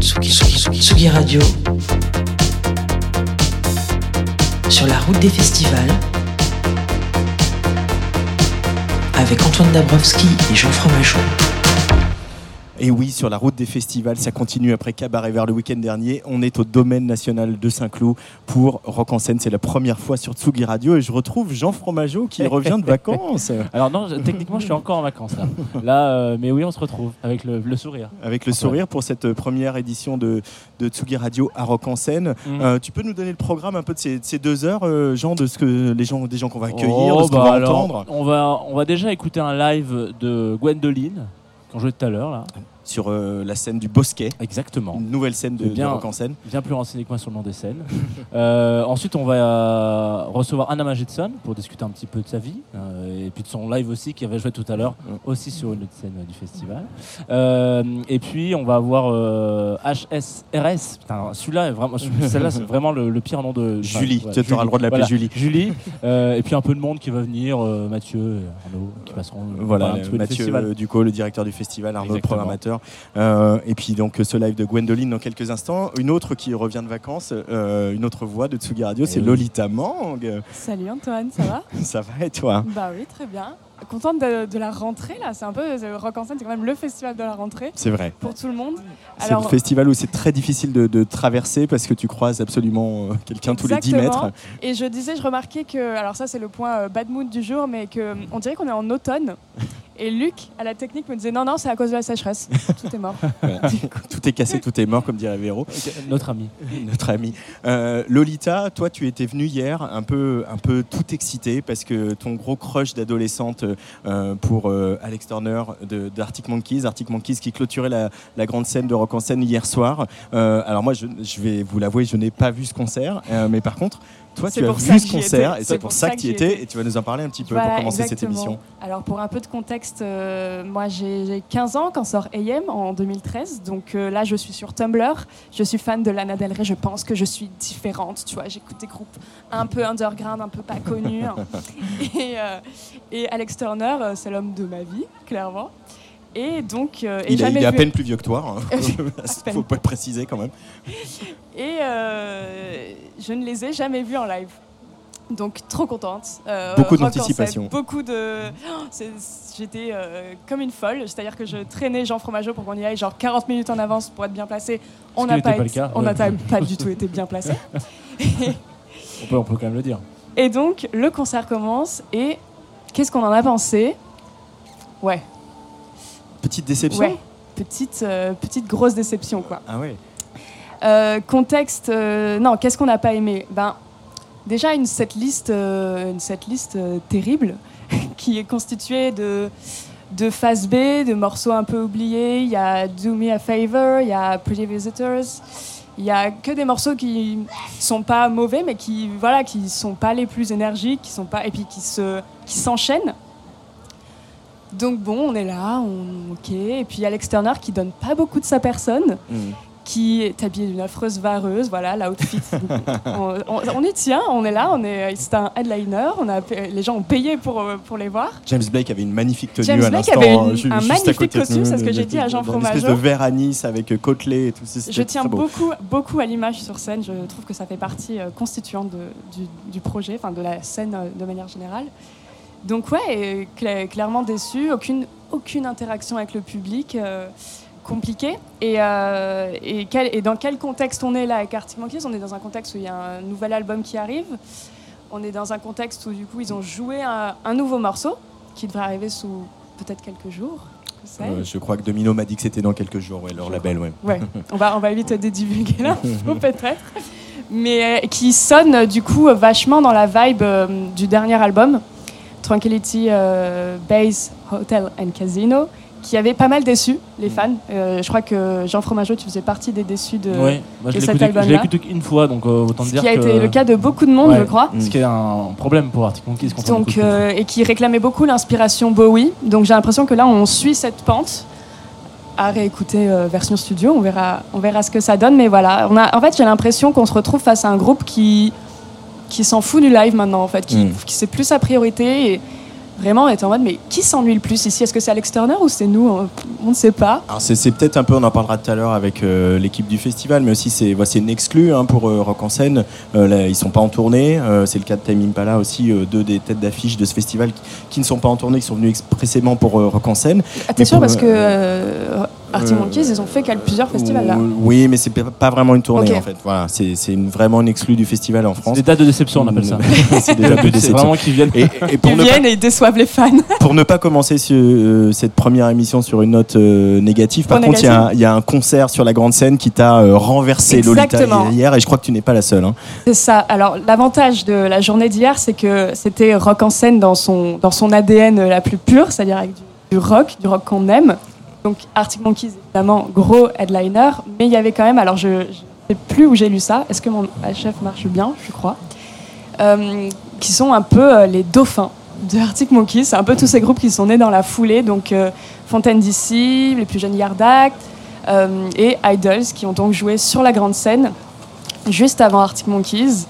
Tsugi, Tsugi, Tsugi Radio. Sur la route des festivals. Avec Antoine Dabrowski et Jean Fromageau. Et oui, sur la route des festivals, ça continue après Cabaret vers le week-end dernier. On est au domaine national de Saint-Cloud pour Rock en scène. C'est la première fois sur Tsugi Radio et je retrouve Jean Fromageau qui revient de vacances. Alors non, je- techniquement, je suis encore en vacances là. Là, euh, mais oui, on se retrouve avec le, le sourire. Avec le sourire pour cette euh, première édition de, de Tsugi Radio à Rock en scène. Mhm. Euh, tu peux nous donner le programme un peu de ces, de ces deux heures, euh, Jean, de ce que les gens, des gens qu'on va accueillir, Oh, de ce qu'on bah va alors, entendre? On va, on va déjà écouter un live de Gwendoline qu'on jouait tout à l'heure là. Sur euh, la scène du Bosquet. Exactement. Une nouvelle scène de, bien, de Rock en scène. Bien plus renseigné que moi sur le nom des scènes. Euh, ensuite, on va euh, recevoir Anna Magidson pour discuter un petit peu de sa vie euh, et puis de son live aussi qui avait joué tout à l'heure, aussi sur une autre scène du festival. Et puis, on va avoir HSRS. Putain, celui-là est vraiment, celle-là, c'est vraiment le, le pire nom de Julie, ouais, tu auras le droit de l'appeler Voilà, Julie. Julie. Et puis un peu de monde qui va venir, Mathieu, et Arnaud, qui passeront Voilà, un petit peu Mathieu Ducot, le directeur du festival, Arnaud, le Exactement. Euh, et puis donc ce live de Gwendoline dans quelques instants. Une autre qui revient de vacances, euh, une autre voix de Tsugi Radio, c'est. Lolita Mang. Salut Antoine, ça va? Ça va et toi? Bah oui, très bien. Contente de, de la rentrée là, c'est un peu euh, Rock en scène, c'est quand même le festival de la rentrée C'est vrai. pour tout le monde. C'est le festival où c'est très difficile de, de traverser parce que tu croises absolument euh, quelqu'un tous les 10 Exactement. mètres. Et je disais, je remarquais que, alors ça c'est le point euh, bad mood du jour, mais que hum, on dirait qu'on est en automne. Et Luc, à la technique, me disait non, non, c'est à cause de la sécheresse. Tout est mort. Tout est cassé, tout est mort, comme dirait Véro, Notre ami. notre ami. Euh, Lolita, toi, tu étais venue hier un peu, un peu tout excité parce que ton gros crush d'adolescente euh, pour euh, Alex Turner d'Arctic Monkeys, Arctic Monkeys qui clôturait la, grande scène de Rock en scène hier soir. Euh, alors moi, je, je vais vous l'avouer, je n'ai pas vu ce concert, mais par contre, toi, tu as vu ce concert et c'est pour ça que tu y étais. et tu vas nous en parler un petit peu Voilà, pour commencer cette émission. Alors pour un peu de contexte, euh, moi j'ai j'ai 15 ans quand sort AM en 2013, donc euh, là je suis sur Tumblr, je suis fan de Lana Del Rey, je pense que je suis différente, tu vois, j'écoute des groupes un peu underground, un peu pas connus, hein. et, euh, et Alex Turner, c'est l'homme de ma vie, clairement. Et donc, euh, et Il, il est à peine plus vieux que toi. hein. Il faut peine. pas le préciser quand même. Et euh, je ne les ai jamais vus en live. Donc trop contente. Euh, Beaucoup d'anticipation. Beaucoup de. Oh, J'étais euh, comme une folle. C'est-à-dire que je traînais Jean Fromageau pour qu'on y aille genre 40 minutes en avance pour être bien placé. On n'a pas, été- on n'a pas du tout été bien placé. On peut, on peut quand même le dire. Et donc le concert commence et qu'est-ce qu'on en a pensé? Ouais, Petite déception ouais. Petite, euh, petite grosse déception quoi. Ah ouais. Euh, contexte, euh, non, qu'est-ce qu'on n'a pas aimé? Ben, déjà une setlist euh, terrible qui est constituée de de phase B, de morceaux un peu oubliés. Il y a Do Me a Favor, il y a Pretty Visitors. Il y a que des morceaux qui sont pas mauvais, mais qui voilà, qui sont pas les plus énergiques, qui sont pas et puis qui se qui s'enchaînent. Donc bon, on est là, on ok. Et puis Alex Turner qui donne pas beaucoup de sa personne Mm. qui est habillée d'une affreuse vareuse, voilà, l'outfit. on, on, on y tient, on est là, on est, c'est un headliner, on a, les gens ont payé pour, euh, pour les voir. James Blake avait une magnifique tenue James à Blake avait une- euh, ju- un magnifique costume, c'est ce que j'ai dit à Jean dans Une espèce de Fromageau. verre à Nice avec euh, côtelé et tout. Je tiens beaucoup, beaucoup à l'image sur scène, je trouve que ça fait partie euh, constituante de- du, du projet, enfin de la scène euh, de manière générale. Donc ouais, cla- clairement déçu, aucune, aucune interaction avec le public, euh, compliqué. Et, euh, et, quel- et dans quel contexte on est là avec Arctic Monkeys? On est dans un contexte où il y a un nouvel album qui arrive. On est dans un contexte où du coup ils ont joué un, un nouveau morceau qui devrait arriver sous peut-être quelques jours. que. Euh, je crois que Domino m'a dit que c'était dans quelques jours, ouais, leur label. Ouais. Ouais, on va, on va vite divulguer l'info peut-être. Mais euh, qui sonne euh, du coup euh, vachement dans la vibe euh, du dernier album, Tranquility euh, Base Hotel and Casino, qui avait pas mal déçu les fans. Euh, je crois que Jean Fromageau, tu faisais partie des déçus de. Je de cet écouté, je l'ai album-là. écouté qu'une fois, donc euh, autant Ce dire qui a que... été le cas de beaucoup de monde, Ouais. je crois. Ce qui est un problème pour Arctic Monkeys. Donc, euh, et qui réclamait beaucoup l'inspiration Bowie. Donc j'ai l'impression que là, on suit cette pente à réécouter version studio. On verra, on verra ce que ça donne. Mais voilà, on a, en fait, j'ai l'impression qu'on se retrouve face à un groupe qui, qui s'en fout du live maintenant, en fait, qui, Mm. qui c'est plus sa priorité. Et Vraiment, on était en mode, mais qui s'ennuie le plus ici? Est-ce que c'est Alex Turner ou c'est nous? On- On ne sait pas. Alors c'est, peut-être un peu, on en parlera tout à l'heure avec euh, l'équipe du festival, mais aussi c'est, voici une exclue hein, pour euh, Rock en scène. Euh, là, ils sont pas en tournée. Euh, c'est le cas de Time Impala aussi, euh, deux des têtes d'affiche de ce festival qui, qui ne sont pas en tournée, qui sont venus expressément pour Rock en scène. Ah, t'es Mais sûr pour, Parce que euh, euh, Monkeys, ils ont fait plusieurs festivals là. Euh, Oui, mais c'est pas- pas vraiment une tournée en fait. Voilà, c'est, c'est une- vraiment une exclue du festival en C'est France. des dates de déception, on appelle ça. c'est des dates de déception. vraiment qu'ils viennent. Et, et pour, Ils ne pas, viennent et ils déçoivent les fans. pour ne pas commencer ce- euh, cette première émission sur une note euh, négative, par contre, il y, a un- négative. il y a un concert sur la grande scène qui t'a euh, renversé Lolita Exactement. hier, et je crois que tu n'es pas la seule. hein. C'est ça. Alors, l'avantage de la journée d'hier, c'est que c'était rock en scène dans son, dans son ADN la plus pure, c'est-à-dire avec du, du rock, du rock qu'on aime. Donc, Arctic Monkeys, évidemment, gros headliner. Mais il y avait quand même, alors je ne sais plus où j'ai lu ça. Est-ce que mon chef marche bien Je crois? Euh, qui sont un peu euh, les dauphins de Arctic Monkeys. C'est un peu tous ces groupes qui sont nés dans la foulée. Donc, euh, Fontaine DC, les plus jeunes Yard Act euh, et Idols, qui ont donc joué sur la grande scène juste avant Arctic Monkeys.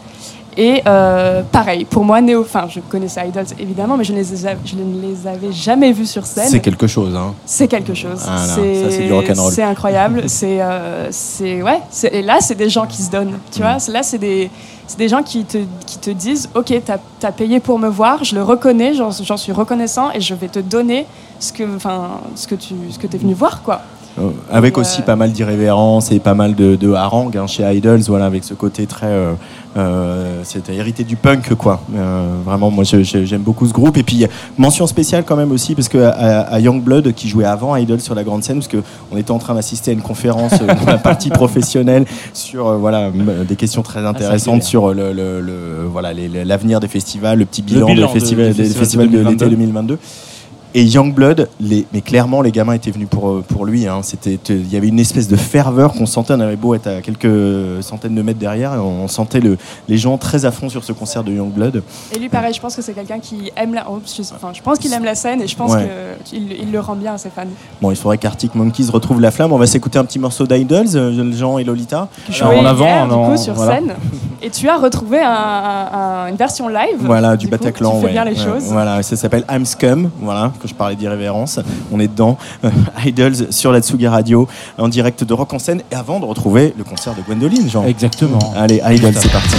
Et euh, pareil, pour moi, Néo, enfin, je connaissais Idols évidemment, mais je ne les, ai- je ne les avais jamais vus sur scène. C'est quelque chose. Hein. C'est quelque chose. Ah là, ça, c'est du rock'n'roll. C'est incroyable. c'est, euh, c'est ouais. c'est- Et là, c'est des gens qui se donnent. Tu Mm. vois, C'est- là, c'est des, c'est des gens qui te, qui te disent, ok, t'as as payé pour me voir, je le reconnais, j'en j'en suis reconnaissant, et je vais te donner ce que, enfin, ce que tu, ce que t'es venu voir, quoi. Euh, avec aussi pas mal d'irrévérence et pas mal de, de harangue hein, chez Idols, voilà, avec ce côté très. Euh, euh, C'était hérité du punk, quoi. Euh, vraiment, moi, j'aime beaucoup ce groupe. Et puis, mention spéciale quand même aussi, parce que à, à Youngblood, qui jouait avant Idols sur la grande scène, parce qu'on était en train d'assister à une conférence dans la partie professionnelle sur voilà, des questions très intéressantes sur le, le- le- voilà, l'avenir des festivals, le petit bilan, bilan des de- festivals, des de l'été 2022. 2022. Et Youngblood, les, mais clairement, les gamins étaient venus pour, euh, pour lui. hein. C'était, il y avait une espèce de ferveur qu'on sentait. On avait beau être à quelques centaines de mètres derrière, on sentait le, les gens très à fond sur ce concert de Youngblood. Et lui, pareil, je pense que c'est quelqu'un qui aime la. oh, je, enfin, je pense qu'il aime la scène, et je pense Ouais. qu'il il le rend bien à ses fans. Bon, il faudrait qu'Arctic Monkeys retrouve la flamme. On va s'écouter un petit morceau d'Idols, euh, Jean et Lolita. Jouais en avant, hier, en du avant, coup, sur voilà. scène, et tu as retrouvé un- un- un- une version live. Voilà, du, Bataclan. Tu fais ouais. bien les Ouais, choses. Voilà, ça s'appelle I'm Scum. Voilà, que je parlais d'irrévérence. On est dedans. Idols sur la Tsugi Radio, en direct de Rock en scène. Et avant de retrouver le concert de Gwendoline, Jean. Exactement. Allez, Idols, c'est parti.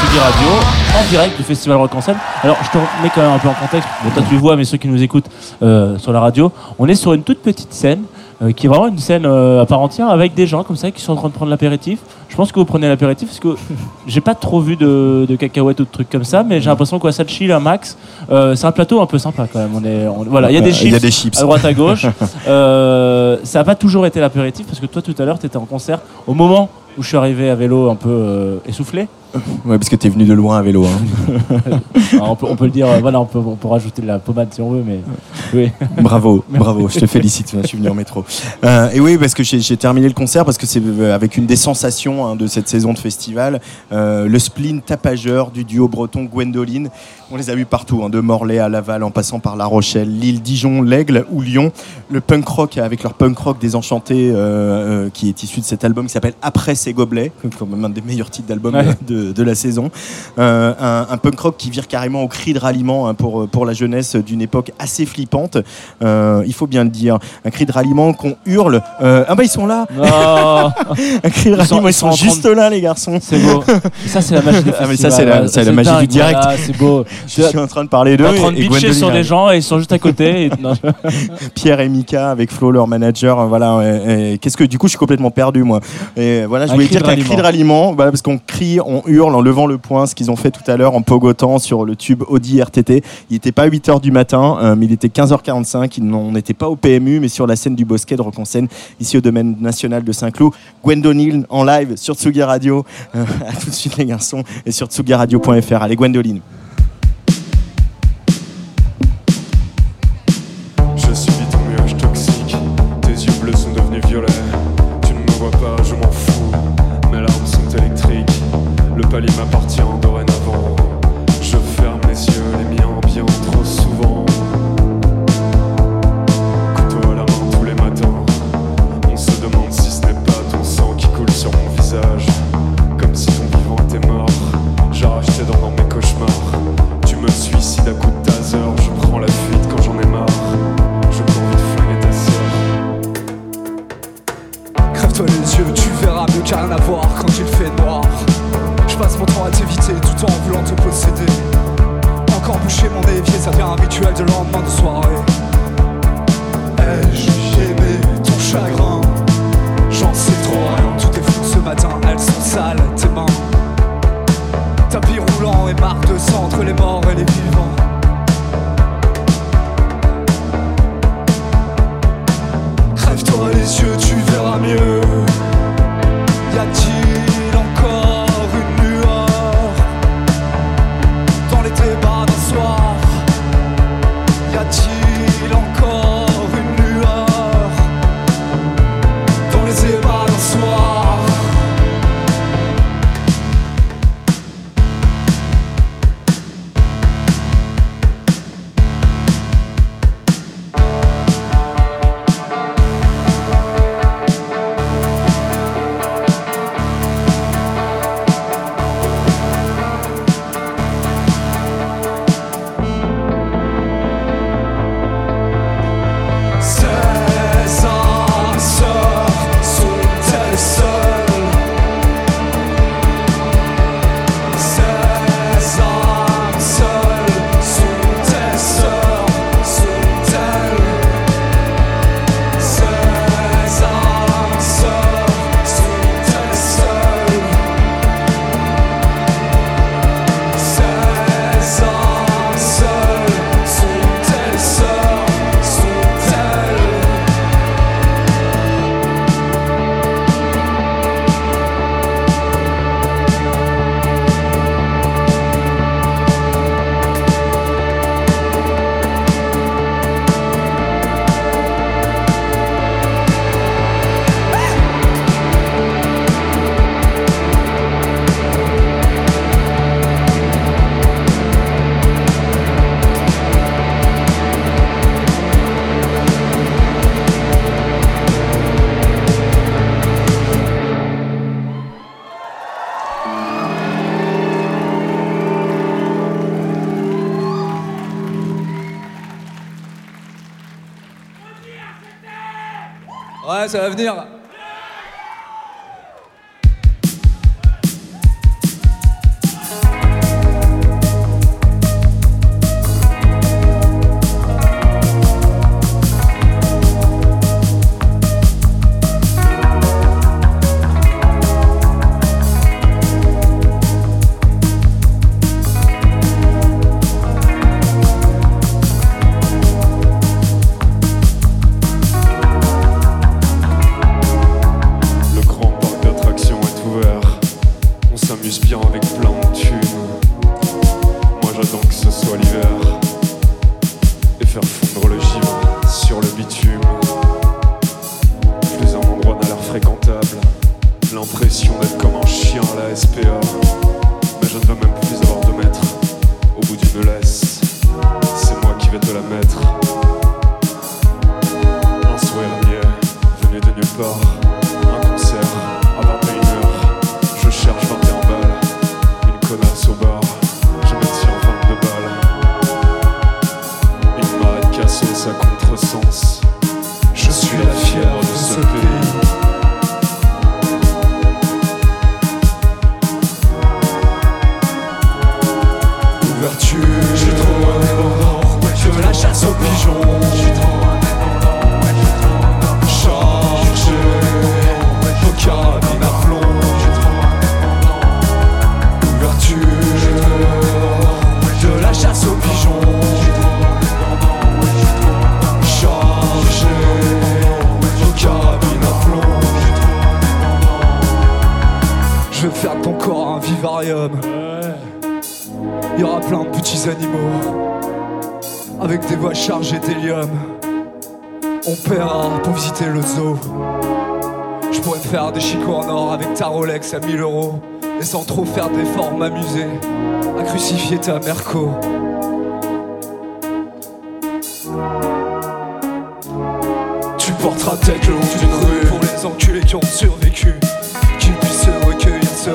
Tsugi Radio en direct du Festival Rock en scène. Alors je te mets quand même un peu en contexte, bon toi tu le vois mais ceux qui nous écoutent euh, sur la radio, on est sur une toute petite scène euh, qui est vraiment une scène euh, à part entière avec des gens comme ça qui sont en train de prendre l'apéritif. Je pense que vous prenez l'apéritif parce que j'ai pas trop vu de, de cacahuètes ou de trucs comme ça, mais j'ai l'impression que ça chill un max. Euh, c'est un plateau un peu sympa quand même. On est, on- voilà, il y a des chips y a des chips. à droite à gauche. Ça n'a pas toujours été l'apéritif parce que toi tout à l'heure tu étais en concert au moment où je suis arrivé à vélo un peu essoufflé. Ouais, parce que t'es venu de loin à vélo. hein. Alors, on, peut, on peut le dire, euh, voilà, on peut, on peut rajouter de la pommade si on veut, mais oui. Bravo, bravo, je te félicite, je suis venu en métro. Euh, et oui, parce que j'ai terminé le concert, parce que c'est euh, avec une des sensations hein, de cette saison de festival, euh, le spleen tapageur du duo breton Gwendoline. On les a vus partout, hein, de Morlaix à Laval, en passant par La Rochelle, Lille, Dijon, l'Aigle ou Lyon. Le punk rock, avec leur punk rock désenchanté, euh, qui est issu de cet album qui s'appelle Après ces gobelets, quand même un des meilleurs titres d'album Ouais. de, de la saison. Euh, un, un punk rock qui vire carrément au cri de ralliement hein, pour, pour la jeunesse d'une époque assez flippante. Euh, il faut bien le dire. Un cri de ralliement qu'on hurle. Euh, ah bah ils sont là Oh, Un cri de Ils ralliement, ils ils sont, juste là les garçons. c'est beau. Ça, c'est la magie des Ah, mais ça, festivals, c'est la- voilà. c'est la magie dingue, du direct. voilà, c'est beau. Je suis en train de parler d'eux. en train de bitcher sur des gens et ils sont juste à côté. et- Pierre et Mika avec Flo leur manager euh, voilà qu'est-ce que du coup je suis complètement perdu moi et voilà je Un voulais dire qu'un cri de ralliement voilà parce qu'on crie on en levant le poing ce qu'ils ont fait tout à l'heure en pogotant sur le tube Audi RTT il n'était pas 8h du matin euh, mais il était 15h45 Ils n'ont- on n'était pas au PMU mais sur la scène du Bosquet de scène ici au domaine national de Saint-Cloud Gwendoline en live sur Tsugi Radio. Euh, à tout de suite les garçons et sur tsugiradio.fr allez Gwendoline ça va venir. petits animaux, avec des voix chargées d'hélium. On paiera pour visiter le zoo. Je pourrais faire des chicots en or avec ta Rolex à 1000 euros, et sans trop faire d'efforts m'amuser à crucifier ta Merco. Tu porteras tête le long d'une rue pour les enculés qui ont survécu, qu'ils puissent se recueillir, se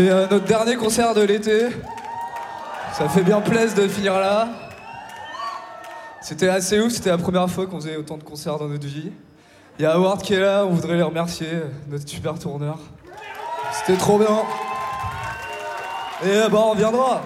C'est euh, notre dernier concert de l'été. Ça fait bien plaisir de finir là. C'était assez ouf, c'était la première fois qu'on faisait autant de concerts dans notre vie. Il y a Howard qui est là, on voudrait les remercier, notre super tourneur. C'était trop bien. Et euh, bah on reviendra.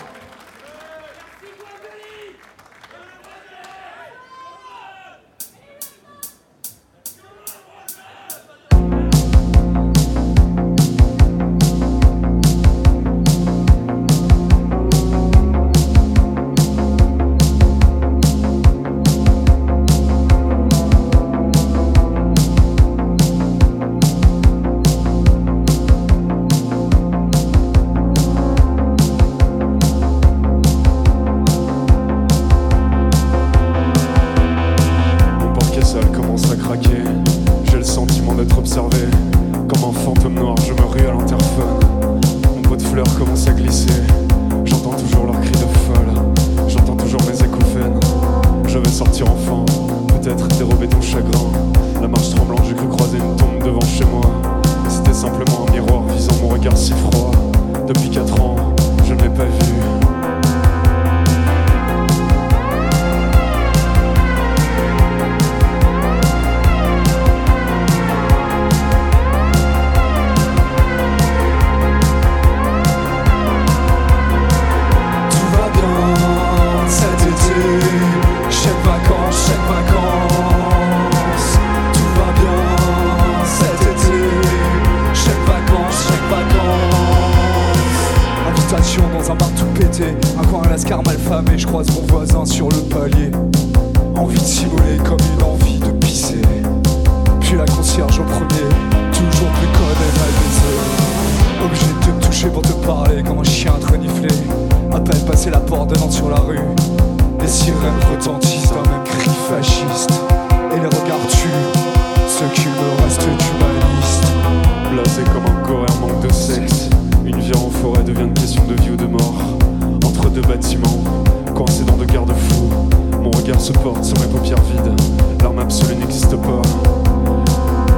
comme une envie de pisser. Puis la concierge au premier, toujours plus codée mal baisée. Obligé de te toucher pour te parler comme un chien reniflé. À peine passé la porte demande sur la rue. Les sirènes retentissent d'un un cri fasciste. Et les regards tuent ceux qui me restent humanistes. Blasé comme un corps en manque de sexe. Une vie en forêt devient une question de vie ou de mort. Entre deux bâtiments, coincé dans deux garde-fous. Mon regard se porte sur mes paupières vides. L'arme absolue n'existe pas.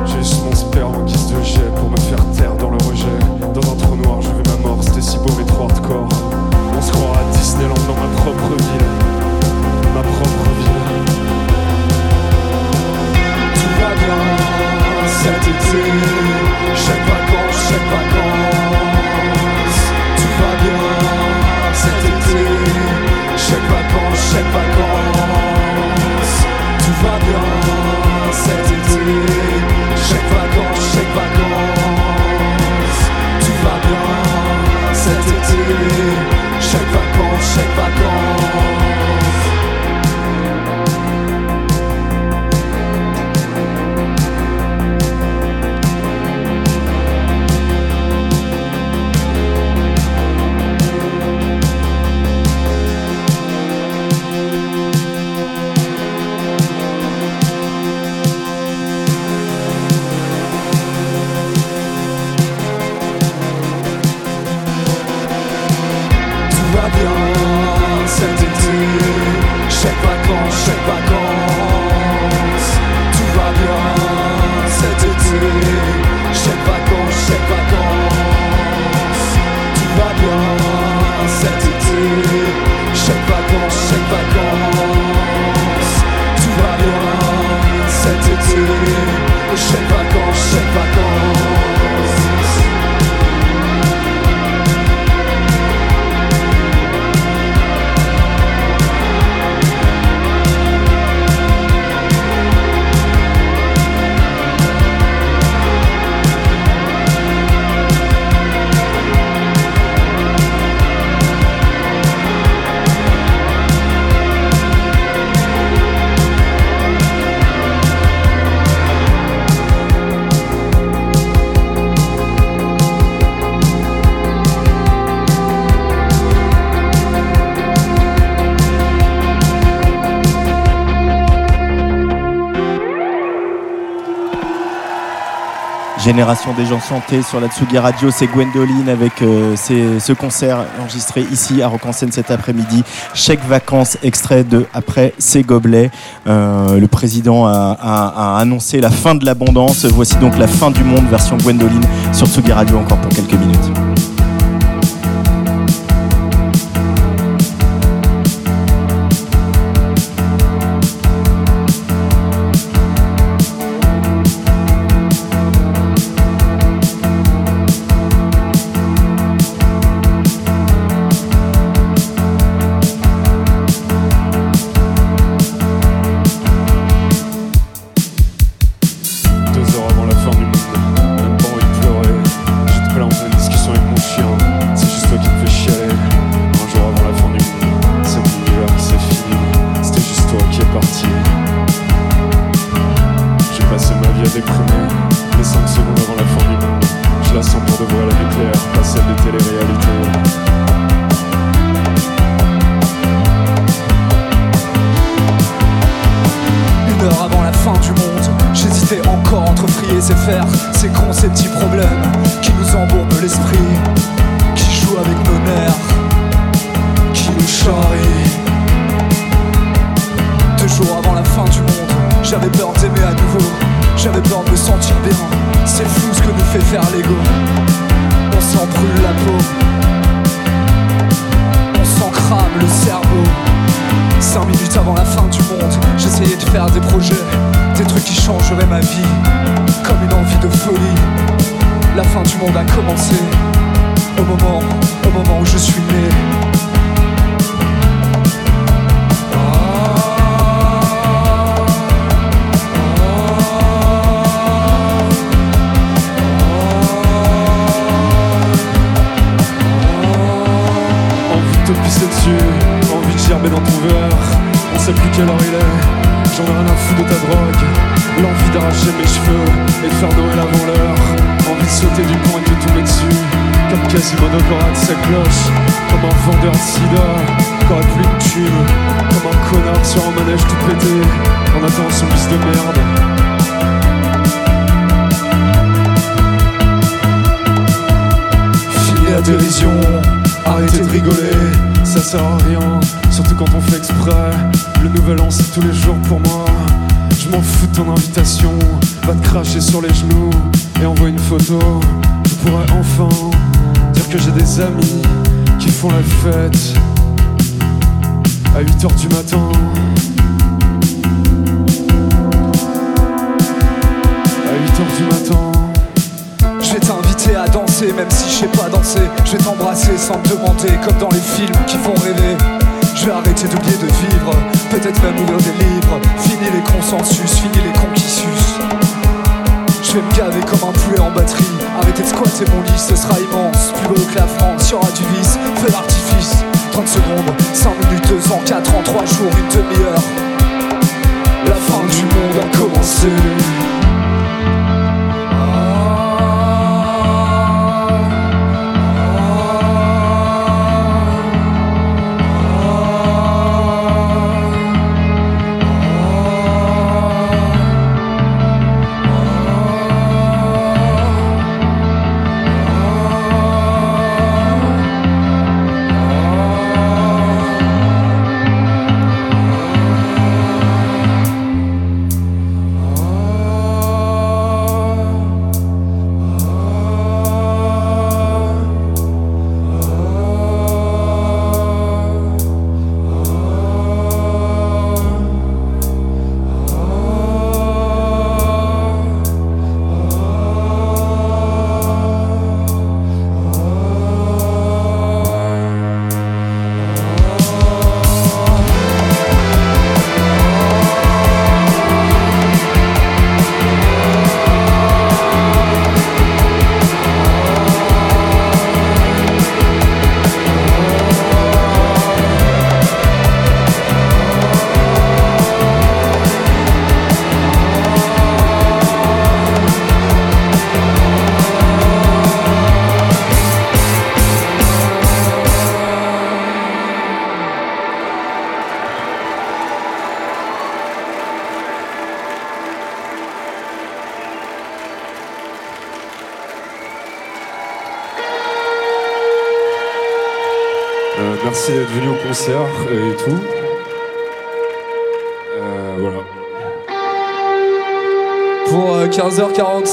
J'ai juste mon sperme en guise de jet pour me faire taire dans le rejet. Dans un trou noir, je veux ma mort, c'était si beau mais trop hardcore. On se croira à Disneyland dans ma propre ville. Ma propre ville. Tout va bien cet été. Chaque vacances, chaque vacances. Génération des gens santé sur la Tsugi Radio, c'est Gwendoline avec euh, ses- ce concert enregistré ici à Rock en Seine cet après-midi. Chèque vacances, extrait de Après ces gobelets. Euh, le président a, a- a annoncé la fin de l'abondance. Voici donc la fin du monde, version Gwendoline sur Tsugi Radio encore pour quelques minutes. ton invitation, va te cracher sur les genoux et envoie une photo. Je pourrais enfin dire que j'ai des amis qui font la fête à 8h du matin. À 8h du matin. Je vais t'inviter à danser, même si je sais pas danser. Je vais t'embrasser sans te demander, comme dans les films qui font rêver. Je vais arrêter d'oublier de vivre, peut-être même ouvrir des livres. Fini les consensus, fini les conquissus. Je vais me gaver comme un poulet en batterie. Arrêtez de squatter mon lit, ce sera immense. Plus beau que la France, y aura du vice, feu d'artifice. 30 secondes, 5 minutes, 2 ans, 4 ans, 3 jours, une demi-heure. La fin du monde a commencé.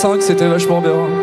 5, c'était vachement bien.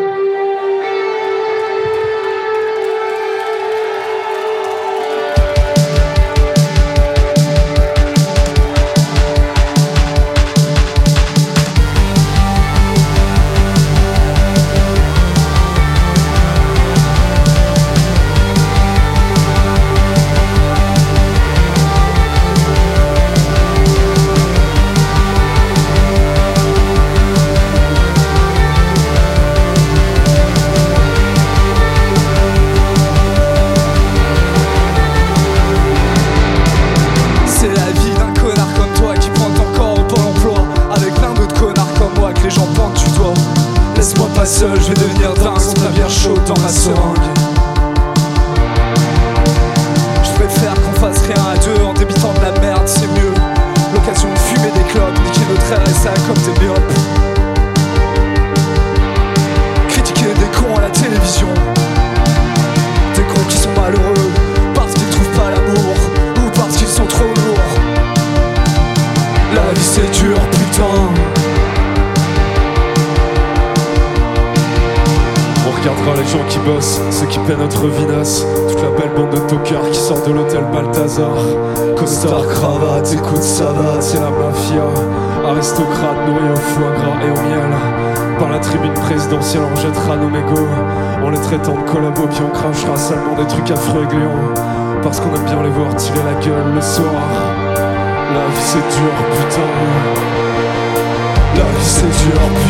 Yok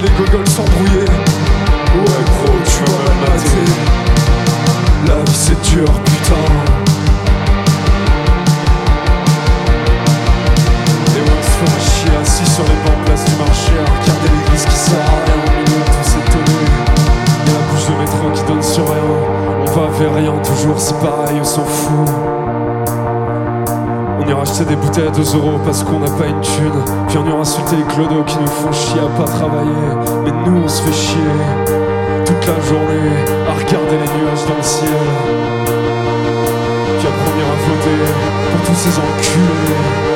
les gogoles s'embrouiller. Ouais, gros, tu vas la. La vie c'est dur, des bouteilles à 2 euros parce qu'on n'a pas une thune. Puis on insulter les clodos qui nous font chier à pas travailler. Mais nous on se fait chier toute la journée à regarder les nuages dans le ciel. Puis à première à voter pour tous ces enculés.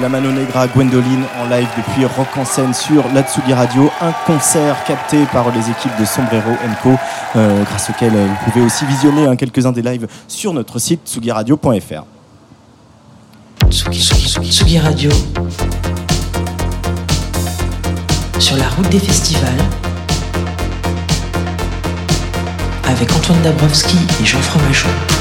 La Mano Negra, Gwendoline en live depuis Rock en scène sur la Tsugi Radio. Un concert capté par les équipes de Sombrero Co, euh, grâce auquel euh, vous pouvez aussi visionner hein, quelques-uns des lives sur notre site tsugiradio.fr. Tsugi, Tsugi, Tsugi Radio. Sur la route des festivals. Avec Antoine Dabrowski et Jean Fromageau.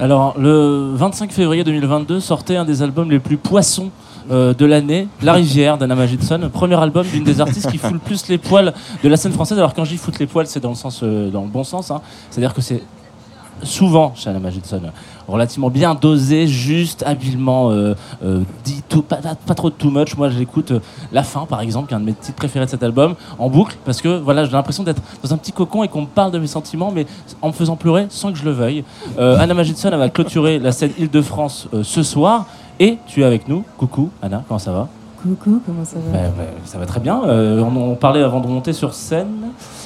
Alors, le 25 février 2022 sortait un des albums les plus poissons euh, de l'année, La Rivière d'Anna Magidson, premier album d'une des artistes qui fout le plus les poils de la scène française. Alors quand je dis foutre les poils, c'est dans le sens, euh, dans le bon sens. hein. C'est-à-dire que c'est souvent chez Anna Magidson relativement bien dosé, juste, habilement euh, euh, dit, tout, pas, pas- pas trop de too much. Moi, j'écoute euh, La Fin, par exemple, qui est un de mes titres préférés de cet album, en boucle, parce que voilà, j'ai l'impression d'être dans un petit cocon et qu'on me parle de mes sentiments, mais en me faisant pleurer sans que je le veuille. Anna Magidson, elle va clôturer la scène Île-de-France ce soir, et tu es avec nous. Coucou, Anna, comment ça va? Coucou, comment ça va? Bah, bah, ça va très bien. On, on parlait avant de monter sur scène.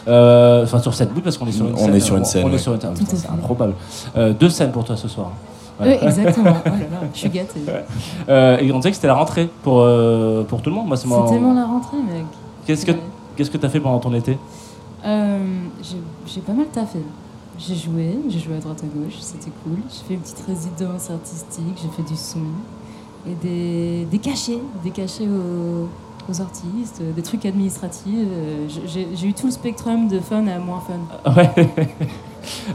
Euh, Enfin, sur scène, oui, parce qu'on est sur une On scène. est sur une scène, On est sur une scène. C'est improbable. Euh, deux scènes pour toi ce soir. Oui, exactement. Oh là là, je suis gâtée. Euh, et on disait que c'était la rentrée pour, euh, pour tout le monde. Moi, c'est C'est mon- tellement la rentrée, mec. Qu'est-ce que Ouais. qu'est-ce que t'as fait pendant ton été? Euh, j'ai pas mal taffé. J'ai joué, j'ai joué à droite à gauche, c'était cool. J'ai fait une petite résidence artistique, j'ai fait du son et des, des cachets, des cachets aux, aux artistes, des trucs administratifs. Euh, j'ai- eu tout le spectrum de fun à moins fun. Ouais.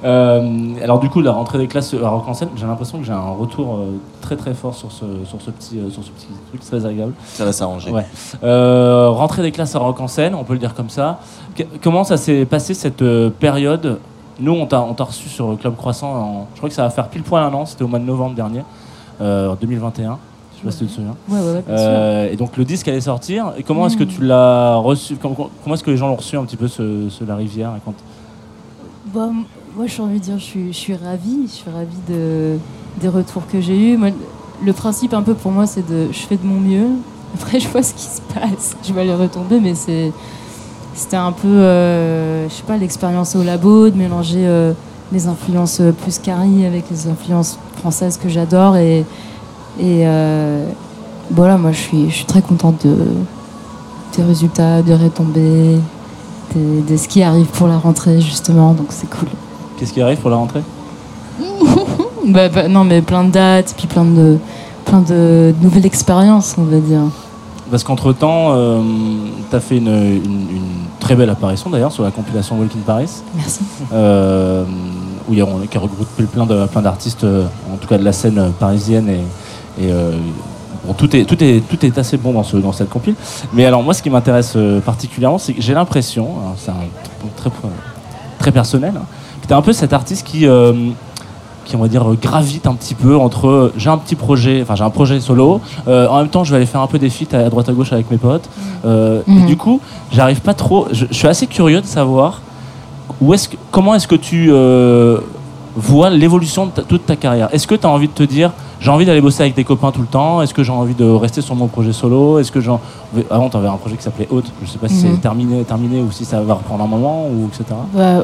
Euh, alors du coup, la rentrée des classes à Rock en scène, j'ai l'impression que j'ai un retour euh, très très fort sur ce, sur ce, petit, euh, sur ce petit truc très agréable. Ça va s'arranger. Ouais. Euh, rentrée des classes à Rock en scène, on peut le dire comme ça. Comment ça s'est passé cette euh, période? Nous, on t'a on t'a reçu sur Club Croissant, en- je crois que ça va faire pile poil un an, c'était au mois de novembre dernier, euh, en 2021. Je sais pas si tu te souviens. Ouais, ouais, ouais, bien sûr. Euh, et donc le disque allait sortir. Et comment est-ce que Mm. tu l'as reçu Comment, comment est-ce que les gens l'ont reçu un petit peu ce, ce La Rivière quand- Bah, moi, j'ai envie de dire, je suis, je suis ravie. Je suis ravie de, des retours que j'ai eus. Moi, le principe, un peu pour moi, c'est de je fais de mon mieux. Après, je vois ce qui se passe. Je vais les retomber, mais c'est, c'était un peu, euh, je sais pas, l'expérience au labo, de mélanger euh, les influences euh, plus carry avec les influences françaises que j'adore. Et, et euh, voilà, moi, je suis, je suis très contente de, des résultats, des retombées, de, de ce qui arrive pour la rentrée, justement. Donc, c'est cool. Qu'est-ce qui arrive pour la rentrée? Bah, bah, non, mais plein de dates, puis plein de, plein de nouvelles expériences, on va dire. Parce qu'entre-temps, tu as fait une, une- une très belle apparition d'ailleurs sur la compilation Walk in Paris, Merci. euh, où il y a, qui regroupe plein de- plein d'artistes, euh, en tout cas de la scène euh, parisienne. Et, et, euh, bon, tout, est, tout, est, tout est assez bon dans, ce, dans cette compile. Mais alors, moi, ce qui m'intéresse euh, particulièrement, c'est que j'ai l'impression, hein, c'est un truc très, très personnel, hein, que tu es un peu cet artiste qui. euh, qui on va dire gravite un petit peu entre j'ai un petit projet enfin j'ai un projet solo euh, en même temps je vais aller faire un peu des feats à droite à gauche avec mes potes euh, et Mhm. du coup j'arrive pas trop je, je suis assez curieux de savoir où est-ce que, comment est-ce que tu euh, vois l'évolution de ta- toute ta carrière est-ce que tu as envie de te dire j'ai envie d'aller bosser avec des copains tout le temps. Est-ce que j'ai envie de rester sur mon projet solo? Est-ce que j'en avant tu avais un projet qui s'appelait Haute. Je sais pas si Mhm. c'est terminé terminé ou si ça va reprendre un moment ou etc Bah,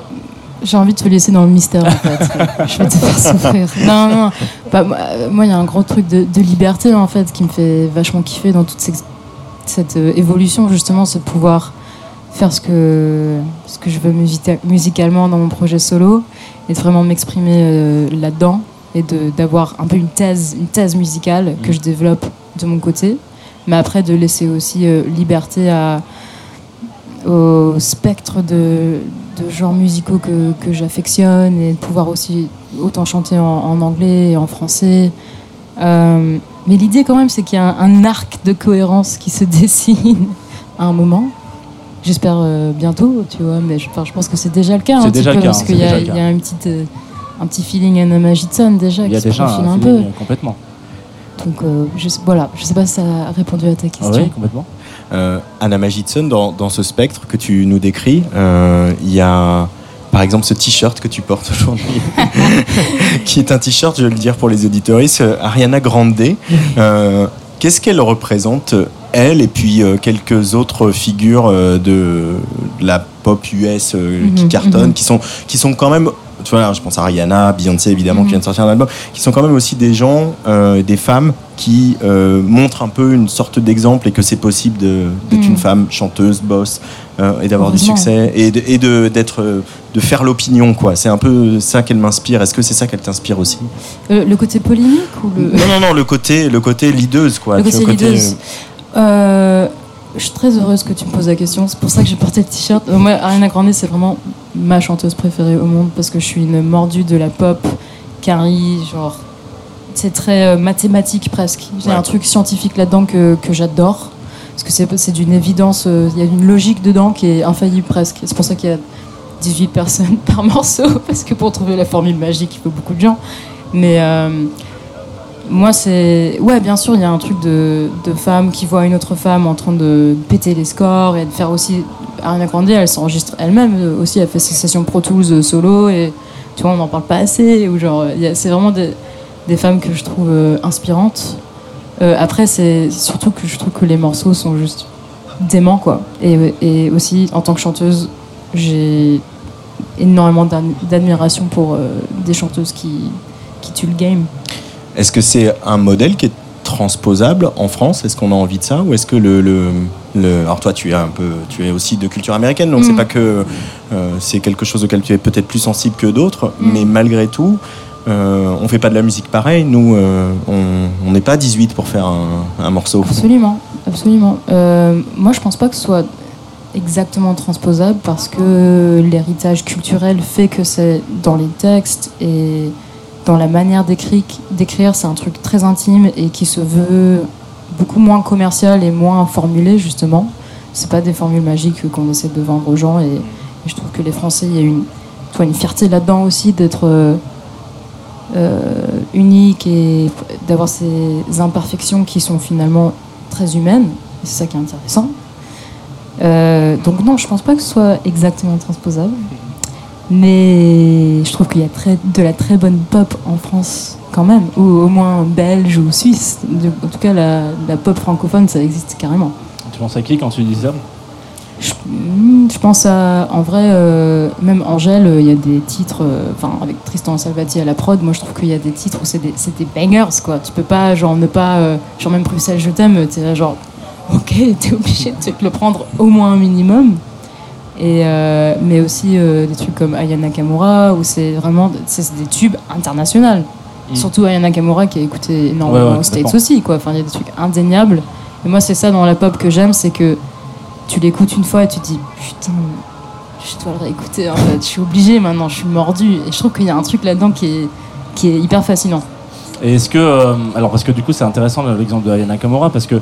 j'ai envie de te laisser dans le mystère, en fait. Je vais te faire souffrir. Non, non, bah, moi, euh, moi, il y a un gros truc de, de liberté, en fait, qui me fait vachement kiffer dans toute cette euh, évolution, justement, de pouvoir faire ce que, ce que je veux musita- musicalement dans mon projet solo et de vraiment m'exprimer euh, là-dedans et d'avoir un peu une thèse, une thèse musicale que je développe de mon côté, mais après de laisser aussi euh, liberté à, au spectre de, de genres musicaux que, que j'affectionne et de pouvoir aussi autant chanter en, en anglais et en français. Euh, mais l'idée quand même, c'est qu'il y a un, un arc de cohérence qui se dessine à un moment. J'espère euh, bientôt, tu vois, mais je, enfin, je pense que c'est déjà le cas. C'est déjà le cas, parce hein, qu'il y a, y une petite, un petit feeling Anna Magidson déjà il y a qui se déjà profile un, un, peu. complètement Donc euh, je, voilà, je sais pas si ça a répondu à ta Ah question. oui complètement Euh, Anna Magidson, dans, dans ce spectre que tu nous décris, euh, il y a par exemple ce t-shirt que tu portes aujourd'hui, qui est un t-shirt, je vais le dire pour les auditoristes, euh, Ariana Grande. Euh, Qu'est-ce qu'elle représente, elle, et puis euh, quelques autres figures euh, de, de la pop US euh, qui Mhm, cartonnent, mhm. qui, sont, qui sont quand même tu vois, je pense à Rihanna, Beyoncé évidemment qui vient de sortir un album, qui sont quand même aussi des gens, euh, des femmes qui euh, montrent un peu une sorte d'exemple et que c'est possible d'être Mhm. une femme chanteuse, boss euh, et d'avoir du succès et de, et de d'être de faire l'opinion quoi. C'est un peu ça qu'elle m'inspire. Est-ce que c'est ça qu'elle t'inspire aussi? Euh, le côté polémique ou le. Non non non, le côté le côté leaduse quoi. Le côté leaduse. Euh, je suis très heureuse que tu me poses la question. C'est pour ça que j'ai porté le t-shirt. Euh, Moi, Ariana Grande, c'est vraiment ma chanteuse préférée au monde parce que je suis une mordue de la pop. Carrie, genre. C'est très euh, mathématique presque. J'ai Ouais. un truc scientifique là-dedans que, que j'adore. Parce que c'est c'est d'une évidence. euh, Il y a une logique dedans qui est infaillible presque. C'est pour ça qu'il y a 18 personnes par morceau. Parce que pour trouver la formule magique, il faut beaucoup de gens. Mais. euh, moi, c'est. Ouais, bien sûr, il y a un truc de, de femme qui voit une autre femme en train de péter les scores et de faire aussi. Ariana Grande, elle s'enregistre elle-même aussi, elle fait ses sessions Pro Tools euh, solo et tu vois, on n'en parle pas assez. Ou genre, c'est vraiment des, femmes que je trouve euh, inspirantes. Euh, après, c'est surtout que je trouve que les morceaux sont juste déments, quoi. Et, aussi, en tant que chanteuse, j'ai énormément d'ad- d'admiration pour des chanteuses qui, qui tuent le game. Est-ce que c'est un modèle qui est transposable en France? Est-ce qu'on a envie de ça? Ou est-ce que le, le, le- alors toi tu es un peu tu es aussi de culture américaine donc c'est Mm. pas que euh, c'est quelque chose auquel tu es peut-être plus sensible que d'autres Mm. mais malgré tout euh, on fait pas de la musique pareil nous euh, on on n'est pas 18 pour faire un, un morceau Absolument, absolument. Euh, moi, je pense pas que ce soit exactement transposable parce que l'héritage culturel fait que c'est dans les textes et dans la manière d'écrire, c'est un truc très intime et qui se veut beaucoup moins commercial et moins formulé justement. C'est pas des formules magiques qu'on essaie de vendre aux gens et, je trouve que les Français, il y a une, fierté là-dedans aussi d'être euh, euh, unique et d'avoir ces imperfections qui sont finalement très humaines. C'est ça qui est intéressant. Euh, donc non, je pense pas que ce soit exactement transposable. Mais je trouve qu'il y a très, de la très bonne pop en France quand même, ou au moins belge ou suisse. En tout cas, la, la pop francophone, ça existe carrément. Tu penses à qui quand tu dis ça? Je, hmm, je pense à, en vrai, euh, même Angèle, euh, il y a des titres, euh, enfin avec Tristan Salvati à la prod, moi je trouve qu'il y a des titres où c'est des, bangers quoi. Tu peux pas, genre, ne pas, euh, genre même Bruxelles, je t'aime, t'es là, genre, ok, t'es obligé de te le prendre au moins un minimum. Et, euh, mais aussi euh, des trucs comme Aya Nakamura, où c'est vraiment c'est des tubes internationaux. Mm. Surtout Aya Nakamura qui a écouté énormément Ouais, ouais, aux States aussi, quoi. Enfin, il y a des trucs indéniables. Et moi, c'est ça dans la pop que j'aime, c'est que tu l'écoutes une fois et tu te dis putain, je dois le réécouter. En fait. Je suis obligée maintenant, je suis mordue. Et je trouve qu'il y a un truc là-dedans qui est, qui est hyper fascinant. Et est-ce que. euh, alors, parce que du coup, c'est intéressant l'exemple de Ayana Kamura, parce que,